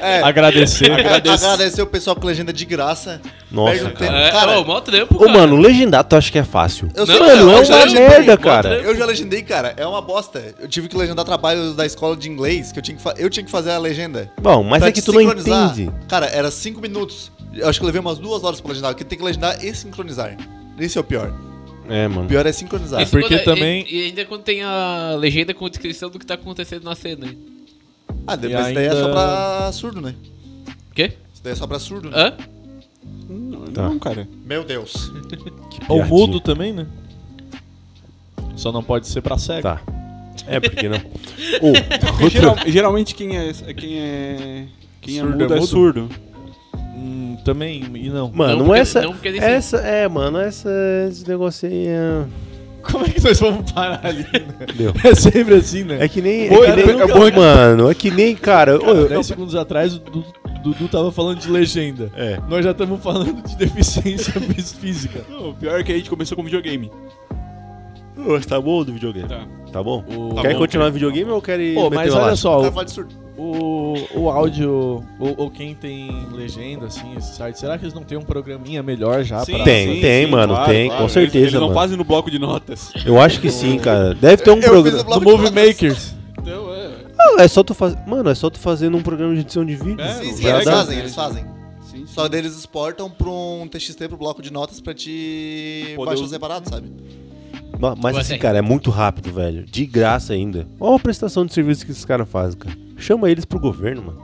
B: É,
E: Agradecer.
C: Agradeço.
B: agradecer o pessoal com legenda de graça.
A: Nossa,
B: Perde um
A: cara.
B: tempo.
D: É,
B: Cara,
D: ô, mó trampo,
A: Ô,
D: cara.
A: mano, legendar tu acha que é fácil?
B: Eu
D: Não,
B: sei,
A: Mano, é
B: eu já
A: uma
B: legendei.
A: merda, cara.
B: Eu já legendei, cara. É uma bosta. Eu tive que legendar trabalhos da escola de inglês, que eu tinha que, fa- eu tinha que fazer a legenda.
A: Bom, mas é que tu não entende.
B: Cara, era 5 minutos. Eu acho que eu levei umas duas horas pra legendar, porque tem que legendar e sincronizar. Esse é o pior.
A: É,
B: O
A: mano.
B: pior é sincronizar.
D: Isso
E: porque
D: quando-
E: também-
D: E, e ainda quando tem a legenda com descrição do que tá acontecendo na cena. hein?
B: Ah, depois isso daí é
E: ainda-
B: só pra surdo, né?
D: Quê?
B: Isso daí é só pra surdo, né?
D: Hã?
C: Não,
A: Tá.
C: não, cara.
B: Meu Deus.
E: Ou mudo também, né? Só não pode ser pra cego.
A: Tá. É, porque não.
C: Porque geral- geralmente quem é. Quem é. Quem é
E: Surdo
C: mudo
E: é
C: é
E: mudo?
C: surdo.
E: Hum, também, e não.
A: Mano,
D: Não, porque-
A: essa.
D: não, porque
A: essa. É, mano, essa. Esse negocinho. é-
E: Como é que nós vamos parar ali, né?
A: Deu.
E: É sempre assim, né?
A: É que nem.
E: Pô,
A: é que nem mano, é que nem, cara.
E: Cara,
A: eu-
E: 10 segundos atrás o Du- Dudu tava falando de legenda.
A: É.
E: Nós já estamos falando de deficiência fí- física.
C: Não, o pior é que a gente começou com videogame.
A: Tá bom do videogame?
C: Tá.
A: Tá bom?
E: O-
A: quer
C: bom.
A: continuar no videogame ou quer ir
E: Pô,
A: meter
E: mas olha só,
B: O cara
E: o, o, áudio, ou, ou quem tem legenda, assim, esse site, será que eles não têm um programinha melhor já
C: Sim,
E: pra...
A: Tem, tem, mano, tem, com certeza,
C: Eles, eles não
A: mano.
C: fazem no bloco de notas.
A: Eu acho que sim, cara. Deve ter um programa.
E: Do
B: de
E: Movie
B: notas.
E: Makers.
C: Então, é.
A: Ah, é só tu fazer. Mano, é só tu fazer num programa de edição de vídeo.
C: É,
B: Sim, sim, eles
A: dá.
B: fazem, eles fazem.
C: Sim, sim.
B: Só que daí eles exportam pra um TXT pro bloco de notas pra te
C: Poder
B: baixar separado, sabe?
A: Ma- Mas
D: Ué,
A: assim,
D: tem.
A: cara, é muito rápido, velho. De graça ainda. Olha a prestação de serviço que esses caras fazem, cara. Chama eles pro governo, mano.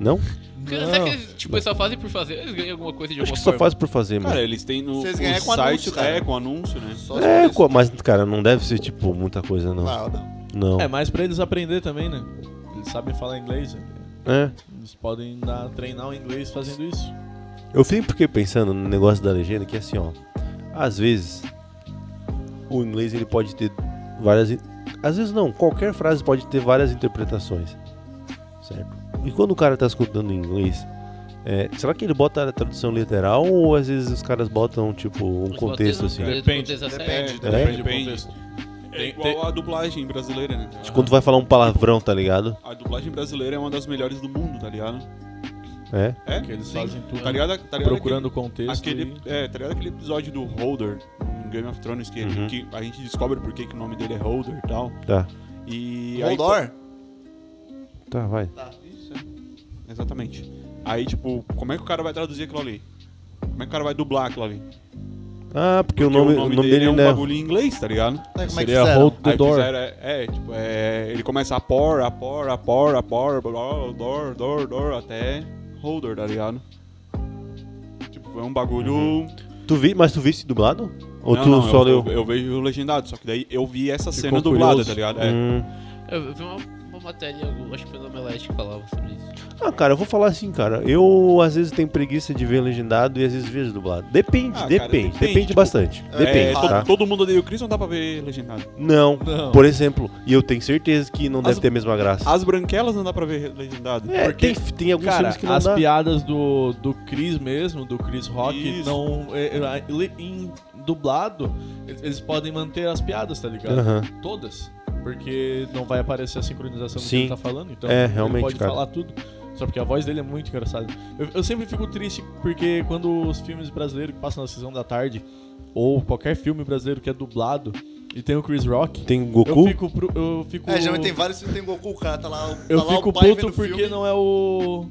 A: Não?
D: Cara, Será que eles, tipo, eles só fazem por fazer? Eles ganham alguma coisa de
A: Acho
D: alguma
A: que só
D: forma?
A: faz por fazer,
C: Cara,
A: mano.
C: eles têm no,
B: Vocês
C: o
B: ganham com
C: site,
B: anúncio, cara.
C: É, com anúncio, né?
B: Só
A: É,
B: por isso.
A: co- mas, cara, não deve ser, tipo, muita coisa, não.
B: Não, não.
A: Não.
E: É, mais pra eles aprender também, né? Eles sabem falar inglês, né?
A: É.
E: Eles podem dar, treinar o inglês fazendo isso.
A: Eu sempre fiquei pensando no negócio da legenda, que é assim, ó. Às vezes, o inglês ele pode ter várias. Às vezes não, qualquer frase pode ter várias interpretações. Certo? E quando o cara tá escutando em inglês, é, será que ele bota a tradução literal ou às vezes os caras botam, tipo, um
D: Eles
A: contexto assim?
E: Depende,
B: depende.
D: série.
A: É?
E: Depende do
C: Depende.
E: contexto.
C: É
E: Tem-
C: igual a dublagem brasileira, né?
A: Quando tu vai falar um palavrão, tá ligado?
C: A dublagem brasileira é uma das melhores do mundo, tá ligado?
A: É.
C: É?
E: Que eles
C: Sim.
E: fazem tudo
C: Tá ligado? Tá ligado
E: procurando o contexto.
C: Aquele,
E: e-
C: é, tá ligado aquele episódio do Holder em Game of Thrones que,
A: Uhum.
C: que a gente descobre por que, que o nome dele é Holder e tal.
A: Tá.
C: E aí-
B: Holdor?
A: Tá, vai.
C: Isso, é. Exatamente. Aí, tipo, como é que o cara vai traduzir aquilo ali? Como é que o cara vai dublar aquilo ali?
A: Ah, porque, o
C: Porque
A: nome, o nome dele,
C: é um
A: né?
C: bagulho em inglês, tá ligado?
B: Aí, como é que
E: Seria
B: fizeram?
E: Hold the
C: Aí
E: Door.
C: fizeram, é, é, tipo, é, ele começa a por, a por, a por, a por, door, door, door, door, até holder, tá ligado? Tipo, foi um bagulho...
A: Tu vi, mas tu viste dublado? Ou
C: não,
A: tu
C: não,
A: só
C: eu,
A: leu?
C: eu, eu vejo legendado, só que daí eu vi essa
E: Ficou
C: cena dublada,
E: curioso.
C: tá ligado? É.
A: Hum.
D: Eu vi uma, uma matéria, eu acho que foi no Omelete que falava sobre isso.
A: Ah, cara, eu vou falar assim, cara. Eu às vezes tenho preguiça de ver legendado e às vezes vejo dublado. Depende,
C: Ah, cara,
A: depende,
C: depende,
A: depende,
C: tipo,
A: bastante.
C: É,
A: Depende,
C: to-
A: tá?
C: Todo mundo odeia o Chris, não dá pra ver legendado.
A: Não,
E: Não.
A: por exemplo, e eu tenho certeza que não
C: As-
A: deve ter a mesma graça.
C: As branquelas não dá pra ver legendado.
A: É,
C: porque
A: tem, tem alguns
E: Cara,
A: filmes que não
E: as
A: dá.
E: piadas do, do Chris mesmo, do Chris Rock,
C: Isso.
E: não. é, é, li- em dublado, eles, podem manter as piadas, tá ligado? Todas. Porque não vai aparecer a sincronização do que
A: Sim.
E: ele tá falando. Então
A: É,
E: ele
A: realmente,
E: pode
A: cara.
E: falar tudo. Só porque a voz dele é muito engraçada. Eu, eu sempre fico triste porque quando os filmes brasileiros que passam na sessão da tarde, ou qualquer filme brasileiro que é dublado, e tem o Chris Rock,
A: Tem
E: eu
A: Goku?
E: fico. pro- Eu fico
B: É, geralmente tem vários filmes que tem Goku, o cara tá lá,
E: eu
B: tá lá
E: fico
B: o pai
E: puto
B: vendo
E: porque
B: filme.
E: não é o.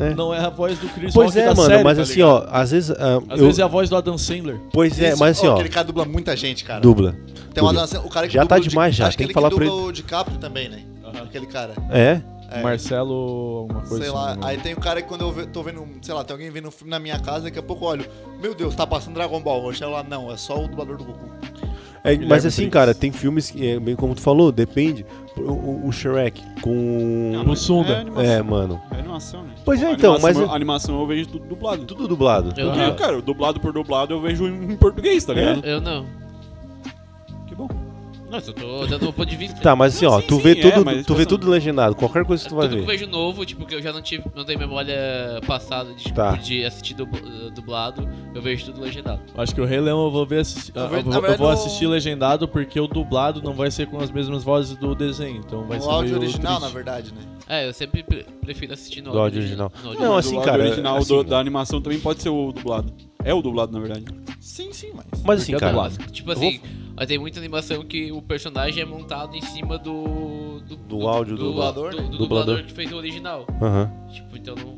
A: É.
E: Não é a voz do Chris
A: Pois
E: Rock
A: é,
E: da
A: mano,
E: série,
A: mas
E: tá
A: assim, ó, às vezes. ah,
E: Às
A: eu-
E: vezes é a voz do Adam Sandler.
A: Pois é, mas assim, ó,
B: Aquele cara dubla muita gente, cara.
A: dubla.
B: Tem uma
A: dubla.
B: dança, o cara que
A: Já tá demais já,
B: Acho
A: tem
B: que
A: que
B: ele
A: falar
B: que
A: pra
B: dubla o DiCaprio também, né? Aquele cara.
A: É?
B: É.
E: Marcelo, alguma coisa
B: sei
E: assim.
B: lá,
E: né?
B: aí tem o cara que quando eu tô vendo, sei lá, tem alguém vendo um filme na minha casa, daqui a pouco eu olho, meu Deus, tá passando Dragon Ball. Chego lá, não, é só o dublador do Goku.
A: É, mas assim,
E: Briggs.
A: cara, tem filmes que, é, bem como tu falou, depende. O, o- Shrek com.
C: Não,
E: O Sunda.
C: É animação.
A: É, mano.
C: É animação, né?
A: Pois é, então,
C: animação,
A: mas-
C: A animação eu vejo tudo dublado.
A: Tudo dublado.
D: Eu
C: Porque,
D: não.
C: cara, dublado por dublado eu vejo em, em português, tá ligado?
D: Eu não. Nossa, eu tô dando um ponto de vista.
A: Tá, mas assim, ó,
C: Sim,
A: tu
C: sim,
A: vê
C: é,
A: tudo,
C: mas,
A: tu vê
C: assim,
A: tudo legendado. Qualquer coisa que tu vai
D: Tudo que eu
A: ver.
D: vejo novo, tipo, que eu já não tive, não tenho memória passada de, tipo,
A: Tá.
D: de assistir eh, dublado, eu vejo tudo legendado.
E: Acho que o Rei Leão eu vou ver assistir,
B: Na
E: eu
B: ver-
E: vou,
B: na
E: eu
B: verdade,
E: vou
B: o-
E: assistir legendado porque o dublado não vai ser com as mesmas vozes do desenho, então vai
B: o
E: ser
B: áudio
E: meio
B: original,
E: triste.
B: na verdade, né?
D: É, eu sempre pre- prefiro assistir no
A: Do áudio original.
D: no
A: Não,
C: O
A: assim, cara,
C: original
A: assim,
C: do- da animação também pode ser o dublado. É o dublado, na verdade.
B: Sim, sim, mas...
A: Mas assim,
E: Porque é
A: cara.
E: dublado.
D: Tipo assim, aí tem muita animação que o personagem é montado em cima do. Do,
A: Do áudio do
B: dublador,
D: do,
B: né?
D: do
A: Dublador.
D: que fez o original.
A: Aham.
D: Tipo, então não.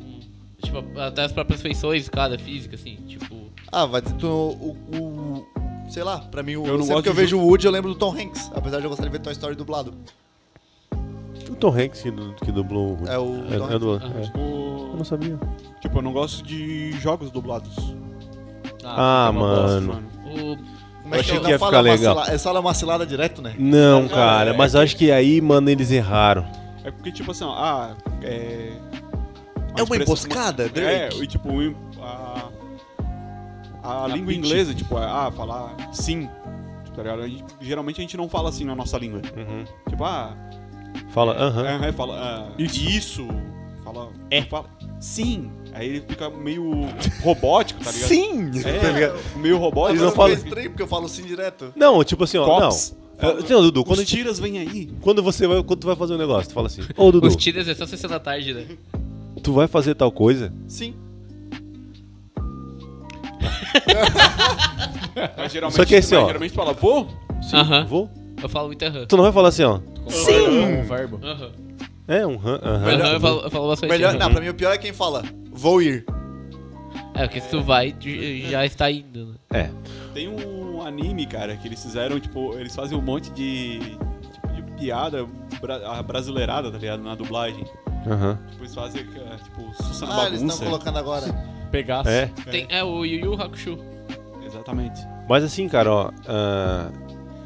D: Tipo, até as próprias feições, cara, física, assim, tipo.
B: Ah, vai dizer, tu, o, o- Sei lá, pra mim, o,
C: Eu não
B: sempre
C: gosto
B: que eu vejo o Woody, eu lembro do Tom Hanks. Apesar de eu gostar de ver Toy Story dublado.
A: O Tom Hanks que, que dublou o.
B: É o
A: É,
B: Tom
A: é do-
D: Hanks.
A: é.
C: Tipo,
A: Eu não sabia.
C: tipo, eu não gosto de jogos dublados.
A: Ah,
C: fica uma bosta,
A: mano.
D: O,
B: Como é
A: Eu achei
B: Não
A: que ia
B: fala
A: ficar legal.
B: macila- É só uma cilada direto, né?
A: Não, cara,
C: é-
A: mas eu acho que aí, mano, eles erraram.
C: É porque, tipo assim, ó, ah, é.
B: É uma
C: expressão-
B: emboscada,
C: É,
B: Drake?
C: e tipo, a. A,
E: A
C: língua
E: pitch.
C: inglesa, tipo, é, ah, falar sim. Tá ligado? A gente- geralmente a gente não fala assim na nossa língua. Tipo, ah,
A: Fala, aham.
C: é, é, fala ah,
E: Isso.
C: isso. Fala. É. Fala, sim. Aí ele fica meio robótico, tá ligado?
A: Sim!
C: É,
A: Tá ligado?
C: meio robótico.
A: Eles não falam-
B: estranho porque eu falo sim direto.
A: Não, tipo assim, ó,
C: Cops.
A: não. É, Não, Dudu, quando,
C: Os tiras vêm aí.
A: quando você vai, quando tu vai fazer um negócio, tu fala assim, ô Dudu,
D: os tiras é só sessão da tarde, né?
A: tu vai fazer tal coisa?
B: Sim.
C: Mas geralmente,
A: Só que assim, ó.
C: geralmente fala, vou?
A: Sim,
D: Aham.
A: vou.
D: Eu falo muito aham.
A: Tu não vai falar assim, ó.
E: Sim! Um verbo.
D: Aham.
A: É um aham.
D: Aham, eu falo, eu falo bastante.
B: Melhor,
D: aham.
B: não, pra mim o pior é quem fala, vou ir.
D: É, porque se tu vai, tu já está indo, né?
A: É.
C: Tem um anime, cara, que eles fizeram, tipo, eles fazem um monte de, tipo, de piada bra brasileirada, tá ligado? Na dublagem.
A: Aham.
C: Tipo, eles fazem, é, tipo, Sussana
B: Ah, eles
C: Bagunça.
B: estão colocando agora.
E: Pegaço.
A: É.
D: Tem, é o Yu Yu Hakusho.
C: Exatamente.
A: Mas assim, cara, ó. ah,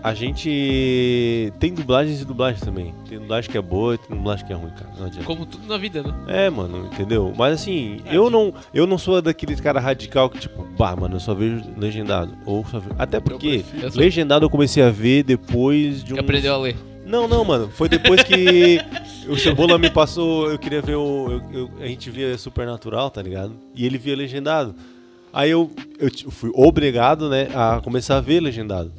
A: a gente tem dublagens e dublagens também. Tem dublagem que é boa e tem dublagem que é ruim, cara. Não adianta.
D: Como tudo na vida, né?
A: É, mano, entendeu? Mas assim, eu não, eu não sou daquele cara radical que, tipo, bah, mano, eu só vejo legendado. Ou só vejo... Até porque
D: Eu
A: legendado eu comecei a ver depois de um.
D: Aprendeu a ler.
A: Não, não, mano. Foi depois que o Cebola me passou. Eu queria ver o. eu- eu- a gente via Supernatural, tá ligado? E ele via legendado. Aí eu, eu fui obrigado, né, a começar a ver legendado.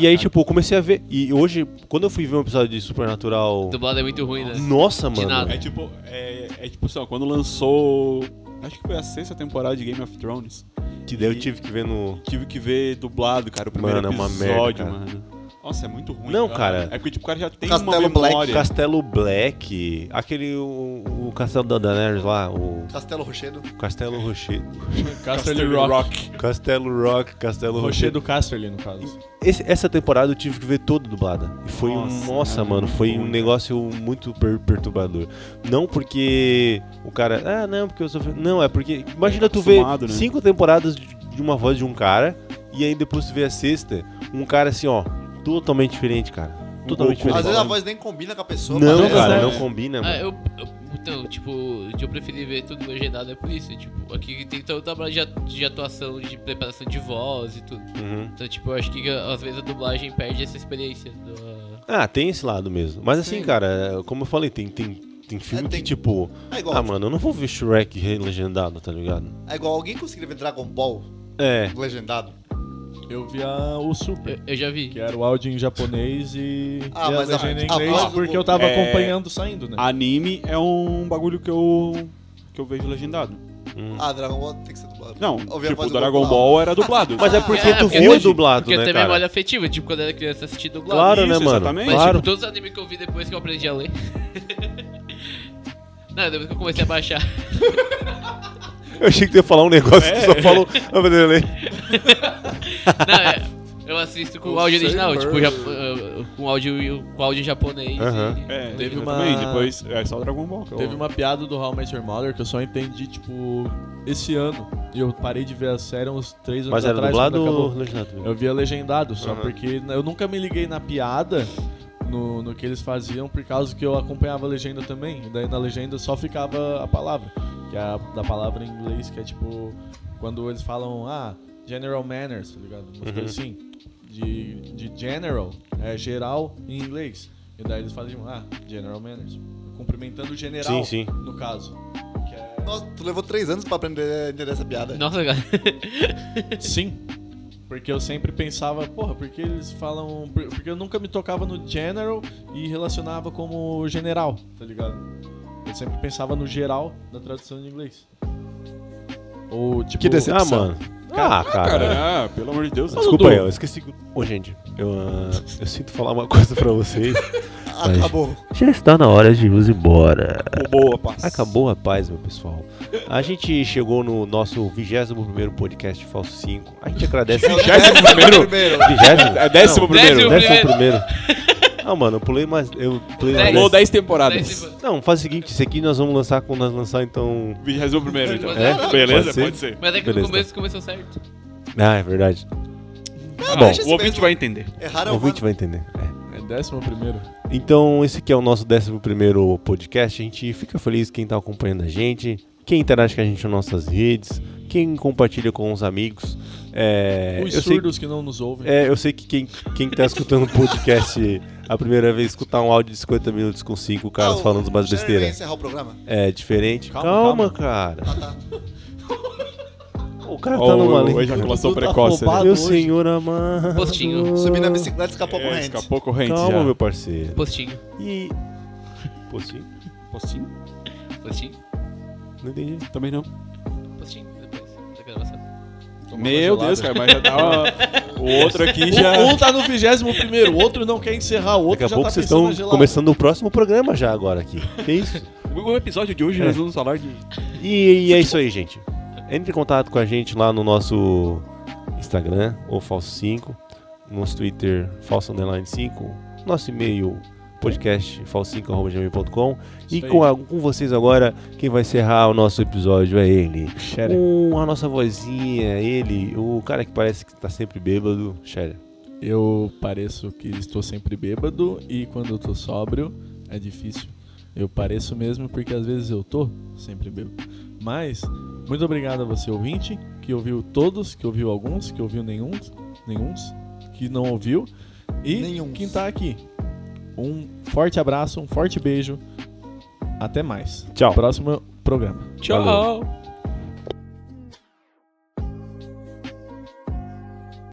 A: E aí, tipo, eu comecei a ver. E hoje, quando eu fui ver um episódio de Supernatural.
D: Dublado é muito ruim, né?
A: Nossa,
D: De
A: mano.
D: nada.
C: É tipo, é, é tipo assim, ó, quando lançou. Acho que foi a sexta temporada de Game of Thrones.
A: Que daí eu tive que ver no.
C: Tive que ver dublado, cara, o primeiro
A: Mano, é uma
C: episódio,
A: merda, cara.
C: mano. Nossa, é muito ruim.
A: Não, cara.
C: É porque tipo, o cara já tem
B: Castelo
C: uma
B: Black,
C: memória.
A: Castelo Black, aquele o, o castelo da Daenerys lá, o
B: Castelo Rochedo.
A: Castelo Rocher.
E: Casterly Rock.
A: Castelo Rock, Castelo
E: Rocher
A: Rocher.
E: do Casterly, no caso.
A: Esse- essa temporada eu tive que ver toda dublada. E foi um.
C: Nossa,
A: Nossa,
C: cara,
A: mano, foi um negócio muito per- perturbador. Não porque o cara. Ah, não, porque eu sou. fe-" Não, é porque. Imagina tu ver
C: né?
A: cinco temporadas de de uma voz de um cara. E aí depois tu vê a sexta, um cara assim, ó. Totalmente diferente, cara. Totalmente
C: Goku.
B: Às
A: diferente.
B: vezes a voz nem combina com a pessoa.
A: Não,
B: parece.
A: cara, não combina, mano.
D: Ah, eu, eu- Então, tipo, eu preferi ver tudo legendado é por isso. Tipo, aqui tem todo o trabalho de, at- de atuação, de preparação de voz e tudo.
A: Uhum.
D: Então, tipo, eu acho que às vezes a dublagem perde essa experiência. do-
A: Ah, tem esse lado mesmo. Mas assim,
B: Sim.
A: cara, como eu falei, tem, tem, tem filme
B: É, tem-
A: que, tipo.
B: É igual,
A: Ah, mano, eu não vou ver Shrek legendado, tá ligado?
B: é igual alguém conseguiria ver Dragon Ball
A: É.
B: legendado.
E: Eu vi a- o Super.
D: Eu, eu já vi.
E: Que era o áudio em japonês e,
B: Ah,
E: e a
B: mas a-
E: legenda em
B: a
E: inglês,
B: voz do
E: porque eu tava
C: É.
E: acompanhando saindo, né?
C: Anime é um bagulho que eu que eu vejo legendado.
A: Hum.
B: Ah, Dragon Ball tem que ser dublado.
C: Não,
B: Ouvir a
C: tipo, Dragon Ball era dublado.
A: Mas é porque
D: É,
A: tu
D: porque
A: viu
D: hoje-
A: dublado,
D: Porque
A: né,
D: tem
A: cara?
D: memória afetiva, tipo, quando eu era criança assisti dublado.
A: Claro, né,
C: Isso,
A: mano?
C: exatamente.
D: Mas,
A: Claro.
D: tipo, todos os animes que eu vi depois que eu aprendi a ler. Não, depois que eu comecei a baixar.
A: Eu achei que tu ia falar um negócio que tu só falou.
D: Não, é, eu assisto com o áudio original, tipo, jap- uh, com áudio com áudio em japonês.
A: Aham.
D: e-
C: É,
E: Teve uma-
C: também, depois é só o Dragon Ball. que eu-
E: Teve uma piada do How I Met Your Mother que eu só entendi, tipo, esse ano. E eu parei de ver a série uns três anos
A: Mas era
E: atrás.
A: dublado ou legendado?
E: Eu via legendado, só
A: Aham.
E: porque eu nunca me liguei na piada no, no que eles faziam, por causa que eu acompanhava a legenda também. E daí na legenda só ficava a palavra, que é a da palavra em inglês, que é tipo, quando eles falam, ah, General Manners, tá ligado? Umas
A: Uhum.
E: coisas assim. De, de general, é geral em inglês. E daí eles faziam, ah, General Manners. Cumprimentando o general,
A: Sim, sim.
E: no caso. Que é-
B: Nossa, tu levou três anos pra aprender a entender essa piada.
D: Nossa, cara.
E: Sim. Porque eu sempre pensava, porra, porque eles falam. por- Porque eu nunca me tocava no general e relacionava como general, tá ligado? Eu sempre pensava no geral da tradução de inglês. Ou, tipo,
B: que decepção.
A: Ah, mano. Cara, ah, cara.
C: cara ah, pelo amor de Deus.
A: Tá
E: Desculpa
A: aí, eu esqueci. Ô, oh, gente, eu, uh, eu sinto falar uma coisa pra vocês.
B: Acabou.
A: Já está na hora de irmos embora.
C: Acabou a paz.
A: Acabou a paz, meu pessoal. A gente chegou no nosso 21 podcast Falso 5. A gente agradece.
B: 21? 21?
A: 21?
C: É
A: 11? 11? Não, mano, eu pulei mais. Eu pulei mais
D: Dez.
C: Pulou
A: dez.
C: 10 temporadas.
D: Dez
A: Não, faz o seguinte: esse aqui nós vamos lançar quando nós lançar, então.
C: Vigésimo primeiro, então.
A: É?
C: Beleza?
A: Pode ser?
C: Pode ser.
D: Mas é que
A: Beleza,
D: no começo começou certo.
A: Ah, é verdade.
C: Ah,
A: Bom,
B: deixa
C: o
B: esse
C: ouvinte
B: mesmo.
C: vai entender.
B: Errar é
A: O
B: o
A: ouvinte vai entender. É.
E: É décimo primeiro.
A: Então, esse aqui é o nosso 11 podcast. A gente fica feliz quem tá acompanhando a gente, quem interage com a gente nas nossas redes, quem compartilha com os amigos. É,
E: Os
A: eu, sei,
E: surdos que não nos ouvem.
A: é, eu sei que quem, quem tá escutando o podcast a primeira vez, escutar um áudio de 50 minutos com cinco caras
B: Ah,
A: falando umas besteiras
B: encerrar o programa?
A: é diferente.
E: Calma,
A: Calma,
E: calma.
A: cara.
B: Ah, tá.
A: O cara tá numa linha.
C: a ejaculação
E: tá
C: precoce. né?
E: afobado.
A: Meu
E: hoje.
A: senhor amado.
D: Postinho.
B: Subi na bicicleta e escapou
C: É,
B: corrente.
C: escapou corrente
A: Calma,
C: já.
A: meu parceiro.
D: Postinho.
A: E. Postinho?
C: Postinho?
D: Postinho.
A: Não entendi.
C: Também não. Meu Deus, cara, mas já tá. O outro aqui já.
E: Um, um tá no vigésimo primeiro, o outro não quer encerrar, o outro
A: Daqui a
E: já
A: pouco
E: tá
A: vocês estão começando o próximo programa já agora aqui. Que isso?
C: O episódio de hoje
A: É.
C: nós vamos falar de.
A: E, e é isso aí, gente. Entre em contato com a gente lá no nosso Instagram, ou Falso5, nosso Twitter, Falso Underline 5, nosso e-mail, podcast falso5.gmail.com. E com, a- com vocês agora, quem vai encerrar o nosso episódio é ele.
E: Shatter.
A: Com a nossa vozinha, ele, o cara que parece que tá sempre bêbado, Shader.
E: Eu pareço que estou sempre bêbado e quando eu tô sóbrio é difícil. Eu pareço mesmo porque às vezes eu tô sempre bêbado. Mas, muito obrigado a você ouvinte, que ouviu todos, que ouviu alguns, que ouviu nenhum, nenhuns, que não ouviu e quem tá aqui. Um forte abraço, um forte beijo. Até mais.
A: Tchau.
E: Próximo programa.
C: Tchau!